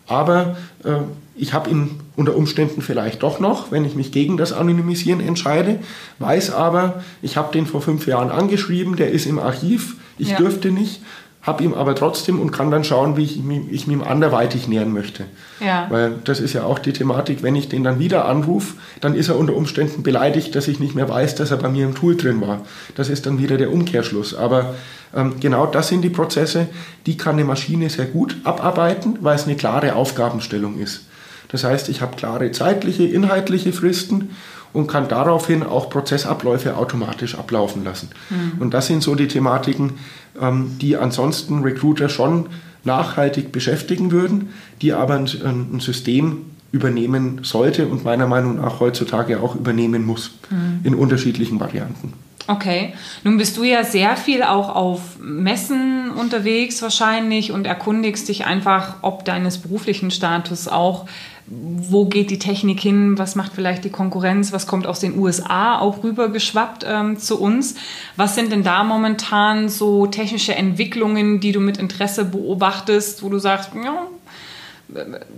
Aber äh, ich habe ihn unter Umständen vielleicht doch noch, wenn ich mich gegen das Anonymisieren entscheide, weiß aber, ich habe den vor fünf Jahren angeschrieben, der ist im Archiv, ich ja. dürfte nicht, habe ihm aber trotzdem und kann dann schauen, wie ich, ich ihm anderweitig nähern möchte. Ja. Weil das ist ja auch die Thematik, wenn ich den dann wieder anrufe, dann ist er unter Umständen beleidigt, dass ich nicht mehr weiß, dass er bei mir im Tool drin war. Das ist dann wieder der Umkehrschluss. Aber ähm, genau das sind die Prozesse, die kann eine Maschine sehr gut abarbeiten, weil es eine klare Aufgabenstellung ist. Das heißt, ich habe klare zeitliche, inhaltliche Fristen und kann daraufhin auch Prozessabläufe automatisch ablaufen lassen. Mhm. Und das sind so die Thematiken, ähm, die ansonsten Recruiter schon nachhaltig beschäftigen würden, die aber ein, ein System übernehmen sollte und meiner Meinung nach heutzutage auch übernehmen muss mhm. in unterschiedlichen Varianten. Okay, nun bist du ja sehr viel auch auf Messen unterwegs wahrscheinlich und erkundigst dich einfach, ob deines beruflichen Status auch wo geht die Technik hin, was macht vielleicht die Konkurrenz, was kommt aus den USA auch rübergeschwappt ähm, zu uns. Was sind denn da momentan so technische Entwicklungen, die du mit Interesse beobachtest, wo du sagst, ja,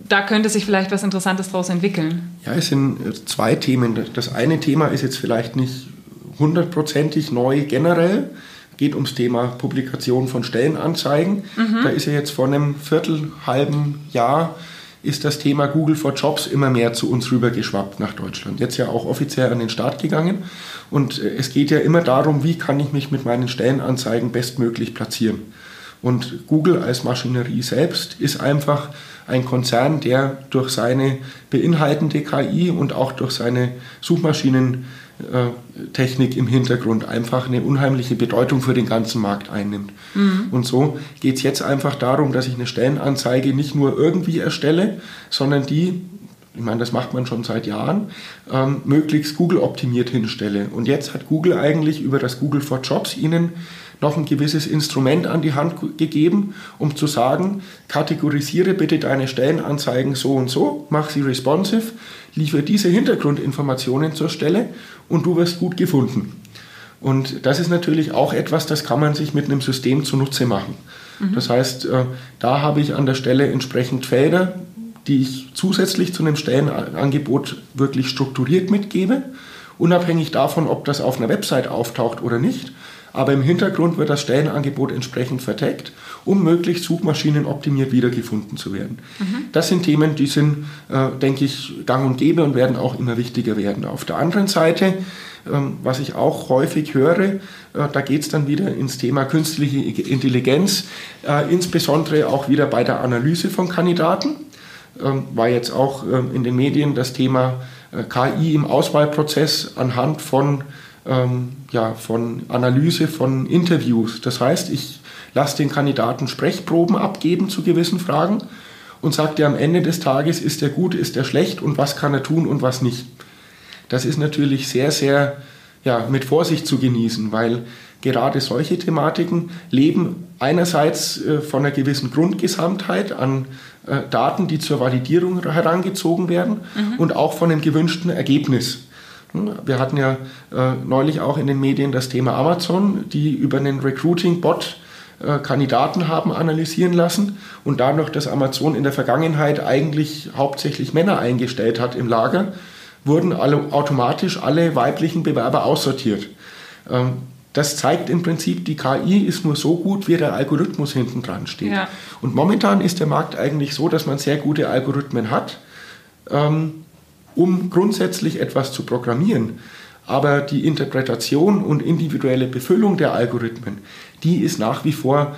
da könnte sich vielleicht was Interessantes daraus entwickeln? Ja, es sind zwei Themen. Das eine Thema ist jetzt vielleicht nicht hundertprozentig neu generell, geht ums Thema Publikation von Stellenanzeigen. Mhm. Da ist ja jetzt vor einem Viertel, halben Jahr ist das Thema Google for Jobs immer mehr zu uns rübergeschwappt nach Deutschland. Jetzt ja auch offiziell an den Start gegangen. Und äh, es geht ja immer darum, wie kann ich mich mit meinen Stellenanzeigen bestmöglich platzieren. Und Google als Maschinerie selbst ist einfach ein Konzern, der durch seine beinhaltende KI und auch durch seine Suchmaschinen Technik im Hintergrund einfach eine unheimliche Bedeutung für den ganzen Markt einnimmt. Mhm. Und so geht es jetzt einfach darum, dass ich eine Stellenanzeige nicht nur irgendwie erstelle, sondern die, ich meine, das macht man schon seit Jahren, ähm, möglichst Google-optimiert hinstelle. Und jetzt hat Google eigentlich über das Google for Jobs Ihnen noch ein gewisses Instrument an die Hand gegeben, um zu sagen, kategorisiere bitte deine Stellenanzeigen so und so, mach sie responsive, liefere diese Hintergrundinformationen zur Stelle und du wirst gut gefunden. Und das ist natürlich auch etwas, das kann man sich mit einem System zunutze machen. Mhm. Das heißt, äh, da habe ich an der Stelle entsprechend Felder, die ich zusätzlich zu einem Stellenangebot wirklich strukturiert mitgebe, unabhängig davon, ob das auf einer Website auftaucht oder nicht. Aber im Hintergrund wird das Stellenangebot entsprechend verteckt, um möglichst suchmaschinenoptimiert wiedergefunden zu werden. Mhm. Das sind Themen, die sind, äh, denke ich, gang und gäbe und werden auch immer wichtiger werden. Auf der anderen Seite, ähm, was ich auch häufig höre, äh, da geht es dann wieder ins Thema künstliche Intelligenz, äh, insbesondere auch wieder bei der Analyse von Kandidaten. Ähm, war jetzt auch ähm, in den Medien das Thema äh, KI im Auswahlprozess anhand von ähm, ja, von Analyse von Interviews. Das heißt, ich lasse den Kandidaten Sprechproben abgeben zu gewissen Fragen und sage dir am Ende des Tages, ist er gut, ist er schlecht und was kann er tun und was nicht. Das ist natürlich sehr, sehr ja, mit Vorsicht zu genießen, weil gerade solche Thematiken leben einerseits äh, von einer gewissen Grundgesamtheit an äh, Daten, die zur Validierung herangezogen werden mhm. und auch von einem gewünschten Ergebnis. Wir hatten ja äh, neulich auch in den Medien das Thema Amazon, die über einen Recruiting-Bot äh, Kandidaten haben analysieren lassen und dadurch, dass Amazon in der Vergangenheit eigentlich hauptsächlich Männer eingestellt hat im Lager, wurden alle, automatisch alle weiblichen Bewerber aussortiert. Ähm, das zeigt im Prinzip, die KI ist nur so gut, wie der Algorithmus hinten dran steht. Ja. Und momentan ist der Markt eigentlich so, dass man sehr gute Algorithmen hat, ähm, um grundsätzlich etwas zu programmieren. Aber die Interpretation und individuelle Befüllung der Algorithmen, die ist nach wie vor,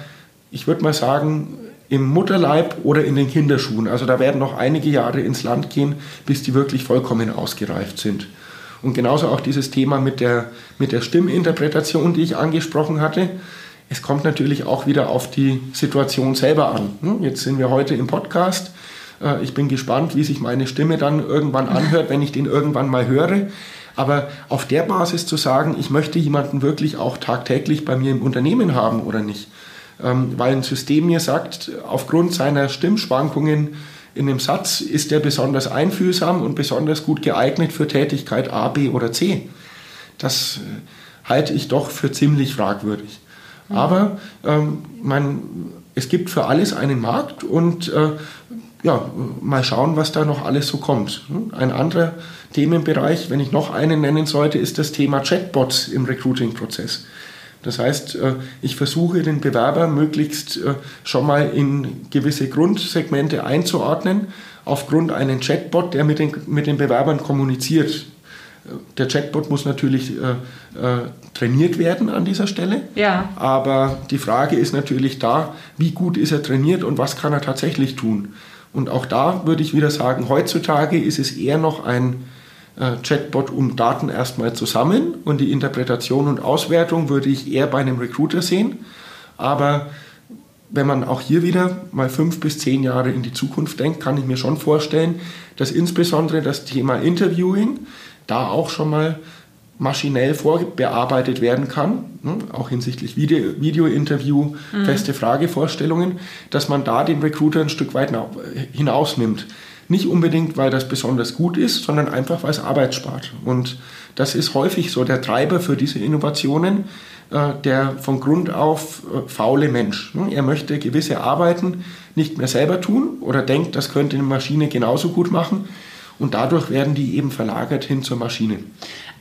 ich würde mal sagen, im Mutterleib oder in den Kinderschuhen. Also da werden noch einige Jahre ins Land gehen, bis die wirklich vollkommen ausgereift sind. Und genauso auch dieses Thema mit der, mit der Stimminterpretation, die ich angesprochen hatte. Es kommt natürlich auch wieder auf die Situation selber an. Hm, jetzt sind wir heute im Podcast. Äh, ich bin gespannt, wie sich meine Stimme dann irgendwann anhört, wenn ich den irgendwann mal höre. Aber auf der Basis zu sagen, ich möchte jemanden wirklich auch tagtäglich bei mir im Unternehmen haben oder nicht, ähm, weil ein System mir sagt, aufgrund seiner Stimmschwankungen in dem Satz ist er besonders einfühlsam und besonders gut geeignet für Tätigkeit A, B oder C. Das äh, halte ich doch für ziemlich fragwürdig. Mhm. Aber ähm, man, es gibt für alles einen Markt und äh, ja, mal schauen, was da noch alles so kommt. Ein anderer Themenbereich, wenn ich noch einen nennen sollte, ist das Thema Chatbots im Recruiting-Prozess. Das heißt, äh, ich versuche den Bewerber möglichst äh, schon mal in gewisse Grundsegmente einzuordnen, aufgrund einen Chatbot, der mit den, mit den Bewerbern kommuniziert. Der Chatbot muss natürlich äh, äh, trainiert werden an dieser Stelle. Ja. Aber die Frage ist natürlich da, wie gut ist er trainiert und was kann er tatsächlich tun. Und auch da würde ich wieder sagen, heutzutage ist es eher noch ein äh, Chatbot, um Daten erstmal zu sammeln und die Interpretation und Auswertung würde ich eher bei einem Recruiter sehen. Aber wenn man auch hier wieder mal fünf bis zehn Jahre in die Zukunft denkt, kann ich mir schon vorstellen, dass insbesondere das Thema Interviewing da auch schon mal maschinell vorbearbeitet werden kann, ne, auch hinsichtlich Video, Video-Interview, mhm. feste Fragevorstellungen, dass man da den Recruiter ein Stück weit hinausnimmt. Nicht unbedingt, weil das besonders gut ist, sondern einfach, weil es Arbeit spart. Und das ist häufig so der Treiber für diese Innovationen, äh, der von Grund auf äh, faule Mensch. Ne? Er möchte gewisse Arbeiten nicht mehr selber tun oder denkt, das könnte eine Maschine genauso gut machen. Und dadurch werden die eben verlagert hin zur Maschine.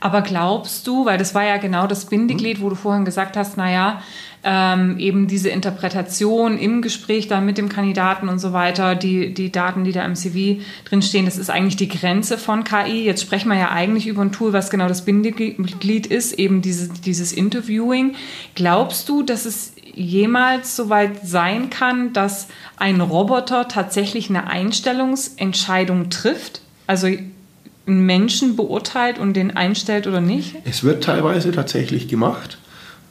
Aber glaubst du, weil das war ja genau das Bindeglied, wo du vorhin gesagt hast, naja, ähm, eben diese Interpretation im Gespräch dann mit dem Kandidaten und so weiter, die, die Daten, die da im CV drinstehen, das ist eigentlich die Grenze von KI. Jetzt sprechen wir ja eigentlich über ein Tool, was genau das Bindeglied ist, eben diese, dieses Interviewing. Glaubst du, dass es jemals so weit sein kann, dass ein Roboter tatsächlich eine Einstellungsentscheidung trifft? Also einen Menschen beurteilt und den einstellt oder nicht? Es wird teilweise tatsächlich gemacht,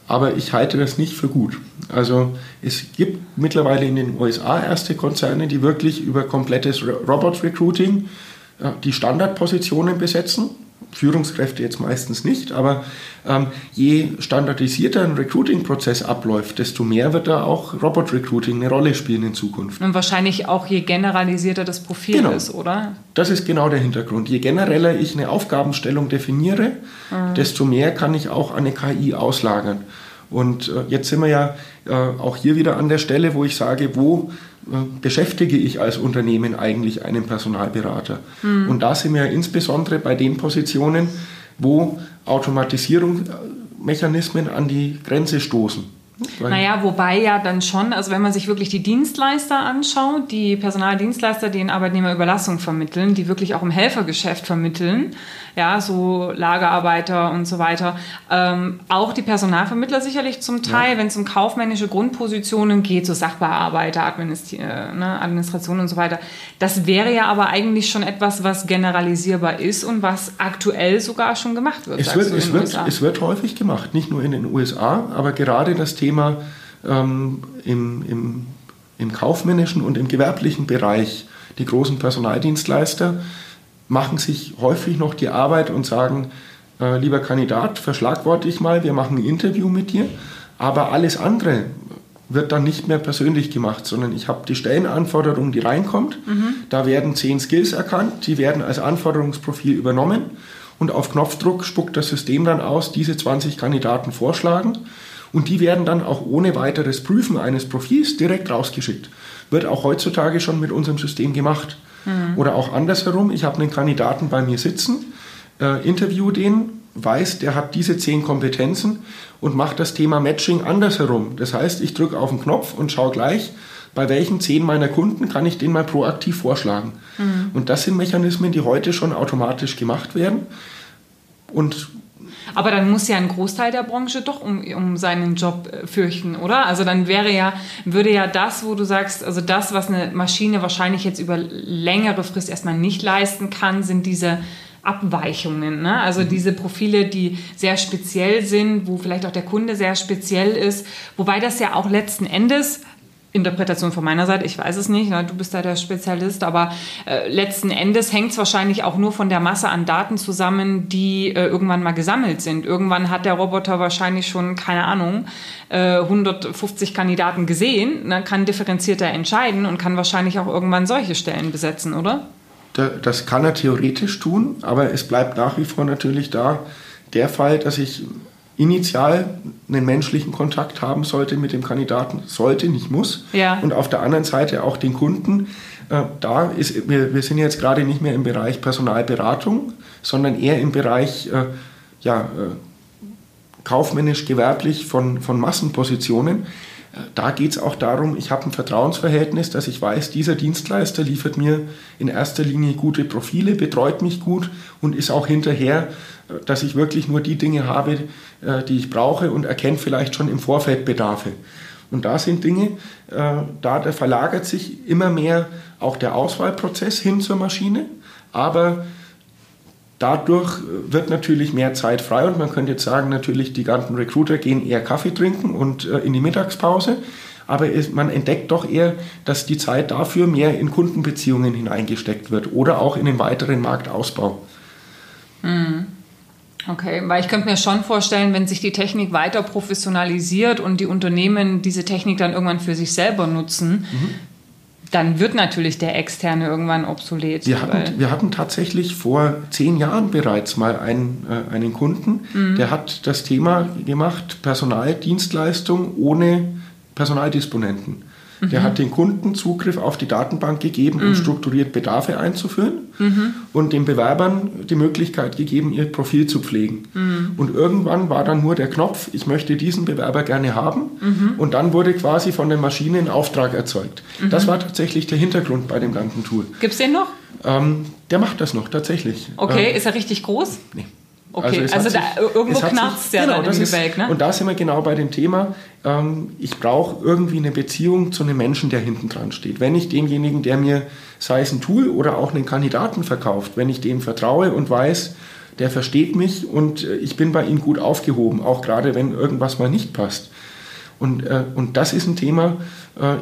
aber ich halte das nicht für gut. Also es gibt mittlerweile in den USA erste Konzerne, die wirklich über komplettes Robot-Recruiting äh, die Standardpositionen besetzen Führungskräfte jetzt meistens nicht, aber ähm, je standardisierter ein Recruiting-Prozess abläuft, desto mehr wird da auch Robot-Recruiting eine Rolle spielen in Zukunft. Und wahrscheinlich auch je generalisierter das Profil genau. ist, oder? Das ist genau der Hintergrund. Je genereller ich eine Aufgabenstellung definiere, mhm. desto mehr kann ich auch eine KI auslagern. Und äh, jetzt sind wir ja äh, auch hier wieder an der Stelle, wo ich sage, wo beschäftige ich als Unternehmen eigentlich einen Personalberater? Mhm. Und da sind wir insbesondere bei den Positionen, wo Automatisierungsmechanismen an die Grenze stoßen. Naja, wobei ja dann schon, also wenn man sich wirklich die Dienstleister anschaut, die Personaldienstleister, die in Arbeitnehmerüberlassung vermitteln, die wirklich auch im Helfergeschäft vermitteln, ja, so Lagerarbeiter und so weiter. Ähm, auch die Personalvermittler sicherlich zum Teil, ja. wenn es um kaufmännische Grundpositionen geht, so Sachbearbeiter, Administ äh, ne, Administration und so weiter. Das wäre ja aber eigentlich schon etwas, was generalisierbar ist und was aktuell sogar schon gemacht wird. Es, wird, es, wird, es wird häufig gemacht, nicht nur in den USA, aber gerade das Thema ähm, im, im, im kaufmännischen und im gewerblichen Bereich, die großen Personaldienstleister, machen sich häufig noch die Arbeit und sagen, äh, lieber Kandidat, verschlagworte ich mal, wir machen ein Interview mit dir. Aber alles andere wird dann nicht mehr persönlich gemacht, sondern ich habe die Stellenanforderung, die reinkommt. Mhm. Da werden zehn Skills erkannt, die werden als Anforderungsprofil übernommen und auf Knopfdruck spuckt das System dann aus, diese 20 Kandidaten vorschlagen. Und die werden dann auch ohne weiteres Prüfen eines Profils direkt rausgeschickt. Wird auch heutzutage schon mit unserem System gemacht. Mhm. Oder auch andersherum, ich habe einen Kandidaten bei mir sitzen, äh, interview den, weiß, der hat diese zehn Kompetenzen und macht das Thema Matching andersherum. Das heißt, ich drücke auf den Knopf und schaue gleich, bei welchen zehn meiner Kunden kann ich den mal proaktiv vorschlagen. Mhm. Und das sind Mechanismen, die heute schon automatisch gemacht werden. Und aber dann muss ja ein Großteil der Branche doch um, um seinen Job äh, fürchten, oder? Also dann wäre ja, würde ja das, wo du sagst, also das, was eine Maschine wahrscheinlich jetzt über längere Frist erstmal nicht leisten kann, sind diese Abweichungen. Ne? Also mhm. diese Profile, die sehr speziell sind, wo vielleicht auch der Kunde sehr speziell ist. Wobei das ja auch letzten Endes Interpretation von meiner Seite, ich weiß es nicht, ne, du bist da der Spezialist, aber äh, letzten Endes hängt es wahrscheinlich auch nur von der Masse an Daten zusammen, die äh, irgendwann mal gesammelt sind. Irgendwann hat der Roboter wahrscheinlich schon, keine Ahnung, äh, 150 Kandidaten gesehen, dann kann differenzierter entscheiden und kann wahrscheinlich auch irgendwann solche Stellen besetzen, oder? Das kann er theoretisch tun, aber es bleibt nach wie vor natürlich da der Fall, dass ich initial einen menschlichen Kontakt haben sollte mit dem Kandidaten, sollte, nicht muss. Ja. Und auf der anderen Seite auch den Kunden. Äh, da ist, wir, wir sind jetzt gerade nicht mehr im Bereich Personalberatung, sondern eher im Bereich äh, ja, äh, kaufmännisch-gewerblich von, von Massenpositionen. Da geht es auch darum, ich habe ein Vertrauensverhältnis, dass ich weiß, dieser Dienstleister liefert mir in erster Linie gute Profile, betreut mich gut und ist auch hinterher, dass ich wirklich nur die Dinge habe, äh, die ich brauche und erkennt vielleicht schon im Vorfeld Bedarfe. Und da sind Dinge, äh, da verlagert sich immer mehr auch der Auswahlprozess hin zur Maschine, aber Dadurch wird natürlich mehr Zeit frei und man könnte jetzt sagen, natürlich die ganzen Recruiter gehen eher Kaffee trinken und äh, in die Mittagspause. Aber man entdeckt doch eher, dass die Zeit dafür mehr in Kundenbeziehungen hineingesteckt wird oder auch in den weiteren Marktausbau. Mhm. Okay, weil ich könnte mir schon vorstellen, wenn sich die Technik weiter professionalisiert und die Unternehmen diese Technik dann irgendwann für sich selber nutzen, mhm dann wird natürlich der externe irgendwann obsolet. Wir hatten, wir hatten tatsächlich vor zehn Jahren bereits mal einen, äh, einen Kunden, mhm. der hat das Thema gemacht, Personaldienstleistung ohne Personaldisponenten. Mhm. Der hat den Kunden Zugriff auf die Datenbank gegeben, um mhm. strukturiert Bedarfe einzuführen mhm. und den Bewerbern die Möglichkeit gegeben, ihr Profil zu pflegen. Mhm. Und irgendwann war dann nur der Knopf, ich möchte diesen Bewerber gerne haben. Mhm. Und dann wurde quasi von der Maschine ein Auftrag erzeugt. Mhm. Das war tatsächlich der Hintergrund bei dem ganzen Tool. Gibt es den noch? Ähm, der macht das noch, tatsächlich. Okay, ähm, ist er richtig groß? Nee. Okay, also, also da, irgendwo knarzt es ja genau, dann im Gebälk, ne? Und da sind wir genau bei dem Thema, ähm, ich brauche irgendwie eine Beziehung zu einem Menschen, der hinten dran steht. Wenn ich demjenigen, der mir, sei es ein Tool oder auch einen Kandidaten verkauft, wenn ich dem vertraue und weiß, der versteht mich und äh, ich bin bei ihm gut aufgehoben, auch gerade wenn irgendwas mal nicht passt. Und, äh, und das ist ein Thema,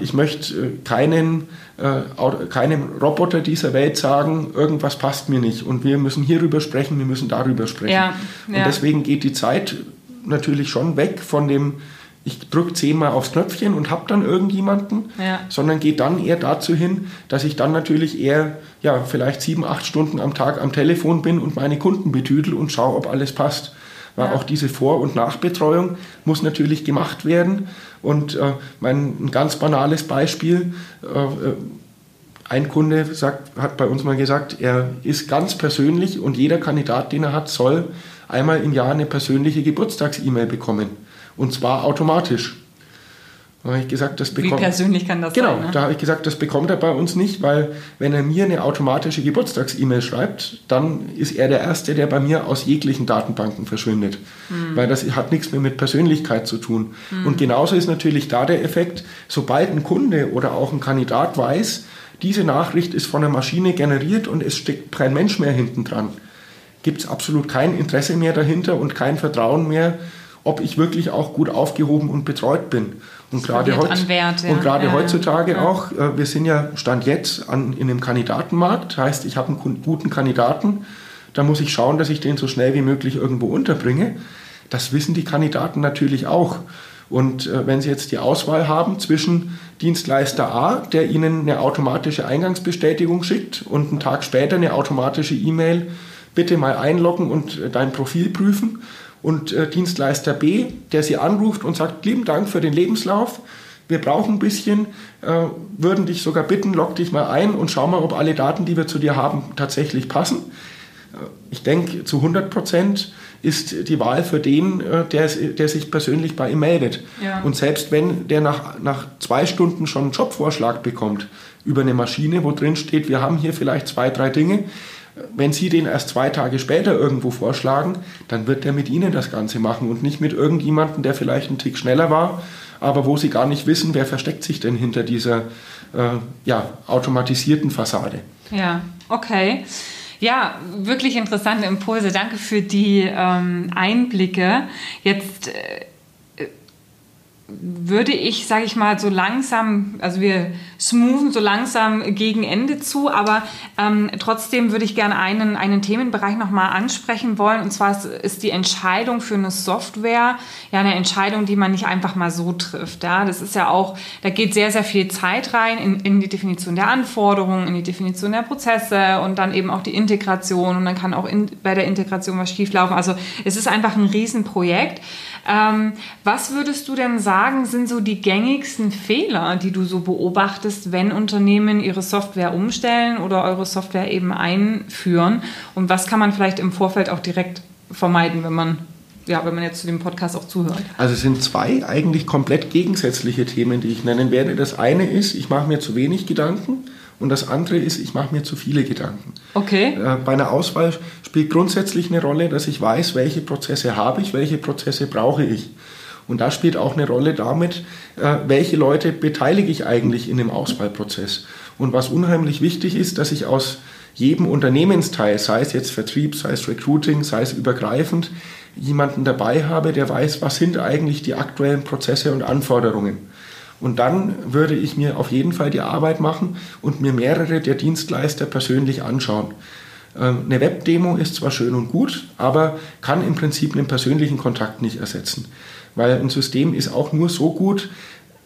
ich möchte äh, keinen, äh, keinem Roboter dieser Welt sagen, irgendwas passt mir nicht und wir müssen hierüber sprechen, wir müssen darüber sprechen. Ja, ja. Und deswegen geht die Zeit natürlich schon weg von dem, ich drücke zehnmal aufs Knöpfchen und habe dann irgendjemanden, ja. sondern geht dann eher dazu hin, dass ich dann natürlich eher ja, vielleicht sieben, acht Stunden am Tag am Telefon bin und meine Kunden betüdel und schaue, ob alles passt. Weil ja. auch diese Vor- und Nachbetreuung muss natürlich gemacht werden. Und äh, mein, ein ganz banales Beispiel, äh, äh, ein Kunde sagt, hat bei uns mal gesagt, er ist ganz persönlich und jeder Kandidat, den er hat, soll einmal im Jahr eine persönliche Geburtstags-E-Mail bekommen. Und zwar automatisch. Da habe ich gesagt, das bekommt, Wie persönlich kann das genau, sein? Genau, ne? da habe ich gesagt, das bekommt er bei uns nicht, weil wenn er mir eine automatische Geburtstags-E-Mail schreibt, dann ist er der Erste, der bei mir aus jeglichen Datenbanken verschwindet. Mhm. Weil das hat nichts mehr mit Persönlichkeit zu tun. Mhm. Und genauso ist natürlich da der Effekt, sobald ein Kunde oder auch ein Kandidat weiß, diese Nachricht ist von der Maschine generiert und es steckt kein Mensch mehr hinten dran, gibt es absolut kein Interesse mehr dahinter und kein Vertrauen mehr, ob ich wirklich auch gut aufgehoben und betreut bin. Und gerade, heutz ja. und gerade ja, heutzutage auch, äh, wir sind ja Stand jetzt an, in einem Kandidatenmarkt, heißt, ich habe einen guten Kandidaten, da muss ich schauen, dass ich den so schnell wie möglich irgendwo unterbringe. Das wissen die Kandidaten natürlich auch. Und äh, wenn Sie jetzt die Auswahl haben zwischen Dienstleister A, der Ihnen eine automatische Eingangsbestätigung schickt und einen Tag später eine automatische E-Mail, bitte mal einloggen und äh, dein Profil prüfen, und äh, Dienstleister B, der Sie anruft und sagt, lieben Dank für den Lebenslauf, wir brauchen ein bisschen, äh, würden dich sogar bitten, log dich mal ein und schau mal, ob alle Daten, die wir zu dir haben, tatsächlich passen. Äh, ich denke, zu 100 Prozent ist die Wahl für den, äh, der, der sich persönlich bei ihm meldet. Ja. Und selbst wenn der nach, nach zwei Stunden schon einen Jobvorschlag bekommt über eine Maschine, wo drin steht, wir haben hier vielleicht zwei, drei Dinge, wenn Sie den erst zwei Tage später irgendwo vorschlagen, dann wird er mit Ihnen das Ganze machen und nicht mit irgendjemandem, der vielleicht einen Tick schneller war, aber wo Sie gar nicht wissen, wer versteckt sich denn hinter dieser äh, ja, automatisierten Fassade. Ja, okay. Ja, wirklich interessante Impulse. Danke für die ähm, Einblicke. Jetzt äh, würde ich, sage ich mal, so langsam, also wir smoothen so langsam gegen Ende zu, aber ähm, trotzdem würde ich gerne einen, einen Themenbereich nochmal ansprechen wollen. Und zwar ist die Entscheidung für eine Software ja eine Entscheidung, die man nicht einfach mal so trifft. Ja? Das ist ja auch, da geht sehr, sehr viel Zeit rein in, in die Definition der Anforderungen, in die Definition der Prozesse und dann eben auch die Integration. Und dann kann auch in, bei der Integration was schieflaufen. Also es ist einfach ein Riesenprojekt. Ähm, was würdest du denn sagen, sind so die gängigsten Fehler, die du so beobachtest, wenn Unternehmen ihre Software umstellen oder eure Software eben einführen? Und was kann man vielleicht im Vorfeld auch direkt vermeiden, wenn man ja, wenn man jetzt zu dem Podcast auch zuhört. Also es sind zwei eigentlich komplett gegensätzliche Themen, die ich nennen werde. Das eine ist, ich mache mir zu wenig Gedanken und das andere ist, ich mache mir zu viele Gedanken. Okay. Äh, bei einer Auswahl spielt grundsätzlich eine Rolle, dass ich weiß, welche Prozesse habe ich, welche Prozesse brauche ich. Und da spielt auch eine Rolle damit, äh, welche Leute beteilige ich eigentlich in dem Auswahlprozess. Und was unheimlich wichtig ist, dass ich aus jedem Unternehmensteil, sei es jetzt Vertrieb, sei es Recruiting, sei es übergreifend, jemanden dabei habe, der weiß, was sind eigentlich die aktuellen Prozesse und Anforderungen. Und dann würde ich mir auf jeden Fall die Arbeit machen und mir mehrere der Dienstleister persönlich anschauen. Ähm, eine Webdemo ist zwar schön und gut, aber kann im Prinzip einen persönlichen Kontakt nicht ersetzen. Weil ein System ist auch nur so gut,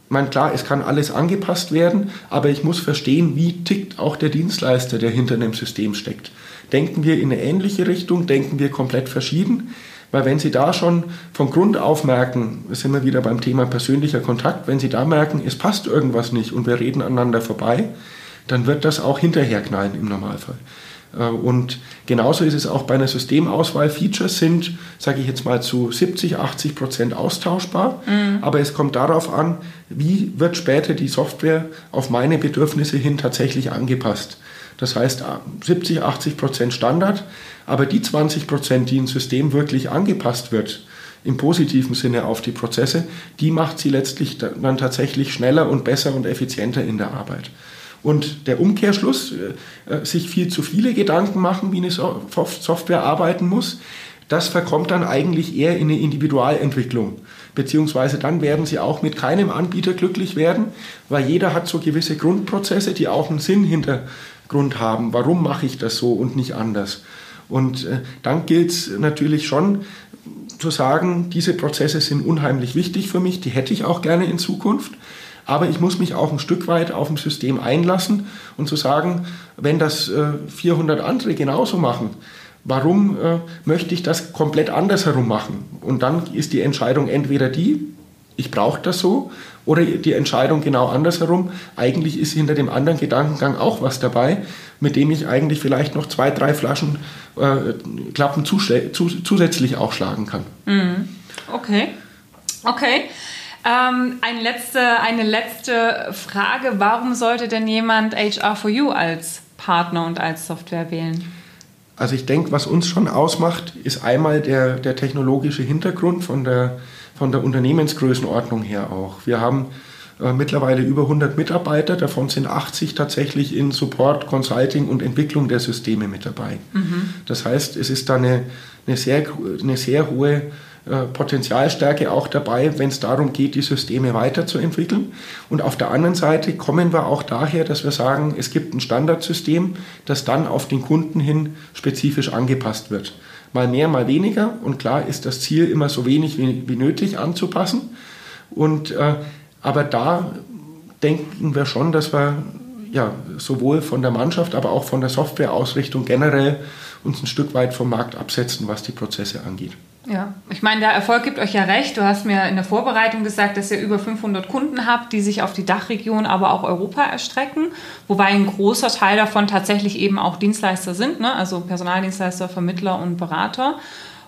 man, klar, es kann alles angepasst werden, aber ich muss verstehen, wie tickt auch der Dienstleister, der hinter einem System steckt. Denken wir in eine ähnliche Richtung, denken wir komplett verschieden. Weil wenn Sie da schon von Grund auf merken, sind wir wieder beim Thema persönlicher Kontakt, wenn Sie da merken, es passt irgendwas nicht und wir reden aneinander vorbei, dann wird das auch hinterher knallen im Normalfall. Äh, und genauso ist es auch bei einer Systemauswahl. Features sind, sage ich jetzt mal, zu 70, 80 Prozent austauschbar. Mhm. Aber es kommt darauf an, wie wird später die Software auf meine Bedürfnisse hin tatsächlich angepasst. Das heißt 70, 80 Prozent Standard, aber die 20 Prozent, die ein System wirklich angepasst wird, im positiven Sinne auf die Prozesse, die macht sie letztlich dann tatsächlich schneller und besser und effizienter in der Arbeit. Und der Umkehrschluss, äh, äh, sich viel zu viele Gedanken machen, wie eine Software arbeiten muss, das verkommt dann eigentlich eher in eine Individualentwicklung. Beziehungsweise dann werden sie auch mit keinem Anbieter glücklich werden, weil jeder hat so gewisse Grundprozesse, die auch einen Sinnhintergrund haben. Warum mache ich das so und nicht anders? Und äh, dann gilt es natürlich schon zu sagen, diese Prozesse sind unheimlich wichtig für mich, die hätte ich auch gerne in Zukunft. Aber ich muss mich auch ein Stück weit auf ein System einlassen und zu sagen, wenn das äh, 400 andere genauso machen, warum äh, möchte ich das komplett andersherum machen? Und dann ist die Entscheidung entweder die, ich brauche das so, oder die Entscheidung genau andersherum. Eigentlich ist hinter dem anderen Gedankengang auch was dabei, mit dem ich eigentlich vielleicht noch zwei, drei Flaschen äh, Klappen zusätzlich auch schlagen kann. Mhm. Okay. Okay. Ähm, eine, letzte, eine letzte Frage. Warum sollte denn jemand HR4U als Partner und als Software wählen? Also ich denke, was uns schon ausmacht, ist einmal der, der technologische Hintergrund von der, von der Unternehmensgrößenordnung her auch. Wir haben äh, mittlerweile über 100 Mitarbeiter, davon sind 80 tatsächlich in Support, Consulting und Entwicklung der Systeme mit dabei. Mhm. Das heißt, es ist da eine, eine, sehr, eine sehr hohe äh, Potenzialstärke auch dabei, wenn es darum geht, die Systeme weiterzuentwickeln. Und auf der anderen Seite kommen wir auch daher, dass wir sagen, es gibt ein Standardsystem, das dann auf den Kunden hin spezifisch angepasst wird. Mal mehr, mal weniger. Und klar ist das Ziel immer so wenig wie, wie nötig anzupassen. Und, äh, aber da denken wir schon, dass wir ja, sowohl von der Mannschaft, aber auch von der Softwareausrichtung generell uns ein Stück weit vom Markt absetzen, was die Prozesse angeht. Ja, ich meine, der Erfolg gibt euch ja recht. Du hast mir in der Vorbereitung gesagt, dass ihr über 500 Kunden habt, die sich auf die Dachregion, aber auch Europa erstrecken. Wobei ein großer Teil davon tatsächlich eben auch Dienstleister sind, ne? also Personaldienstleister, Vermittler und Berater.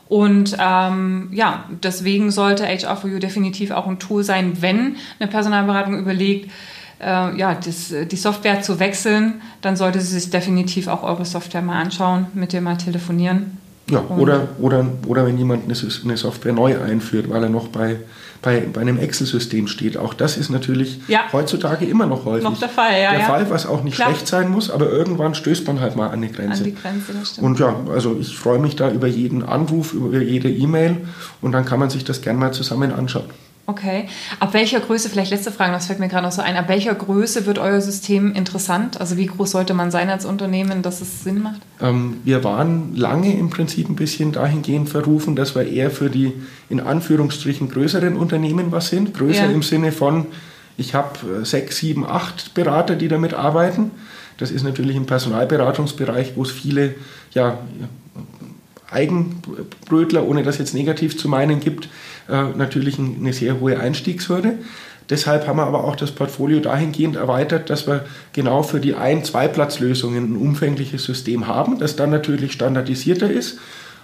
Und ähm, ja, deswegen sollte HR4U definitiv auch ein Tool sein, wenn eine Personalberatung überlegt, äh, ja, das, die Software zu wechseln, dann sollte sie sich definitiv auch eure Software mal anschauen, mit dir mal telefonieren. Ja, oder, oder, oder wenn jemand eine, Software neu einführt, weil er noch bei, bei, bei einem Excel-System steht. Auch das ist natürlich ja. heutzutage immer noch häufig noch der Fall. Ja, der ja. Fall, was auch nicht Klar. schlecht sein muss, aber irgendwann stößt man halt mal an die Grenze. An die Grenze das stimmt. Und ja, also ich freue mich da über jeden Anruf, über jede E-Mail und dann kann man sich das gerne mal zusammen anschauen. Okay. Ab welcher Größe, vielleicht letzte Frage, das fällt mir gerade noch so ein, ab welcher Größe wird euer System interessant? Also wie groß sollte man sein als Unternehmen, dass es Sinn macht? Ähm, wir waren lange im Prinzip ein bisschen dahingehend verrufen, dass wir eher für die in Anführungsstrichen größeren Unternehmen was sind. Größer ja. im Sinne von, ich habe äh, sechs, sieben, acht Berater, die damit arbeiten. Das ist natürlich im Personalberatungsbereich, wo es viele ja, Eigenbrötler, ohne das jetzt negativ zu meinen, gibt, äh, natürlich eine sehr hohe Einstiegshürde. Deshalb haben wir aber auch das Portfolio dahingehend erweitert, dass wir genau für die Ein-, Zwei-Platz-Lösungen ein umfängliches System haben, das dann natürlich standardisierter ist,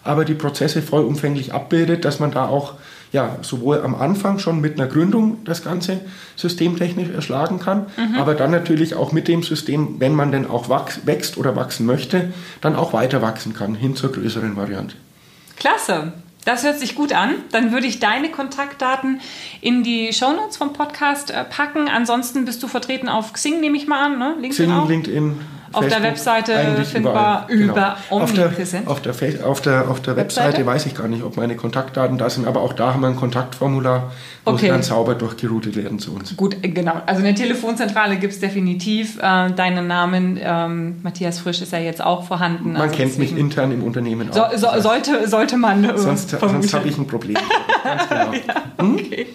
aber die Prozesse vollumfänglich abbildet, dass man da auch ja, sowohl am Anfang schon mit einer Gründung das Ganze systemtechnisch erschlagen kann, mhm. aber dann natürlich auch mit dem System, wenn man denn auch wächst oder wachsen möchte, dann auch weiter wachsen kann hin zur größeren Variante. Klasse. Das hört sich gut an. Dann würde ich deine Kontaktdaten in die Shownotes vom Podcast äh, packen. Ansonsten bist du vertreten auf Xing, nehme ich mal an. Ne? LinkedIn Xing, auch? LinkedIn, auf der Webseite findbar überall. über genau. Omnipräsent. Auf der, auf, der, auf, der, auf der Webseite, Webseite weiß ich gar nicht, ob meine Kontaktdaten da sind, aber auch da haben wir ein Kontaktformular, wo okay. sie dann sauber durchgeroutet werden zu uns. Gut, genau. Also eine Telefonzentrale gibt es definitiv. Äh, deinen Namen, ähm, Matthias Frisch, ist ja jetzt auch vorhanden. Man also kennt mich intern im Unternehmen so, auch. So, sollte, sollte man. Äh, sonst sonst habe ich ein Problem. Ganz genau. ja, hm? okay.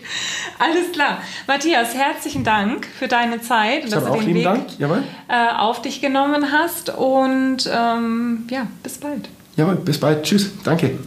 Alles klar. Matthias, herzlichen Dank für deine Zeit und dass du den Weg äh, auf dich genommen hast. Und ähm, ja, bis bald. Jawohl, bis bald. Tschüss. Danke.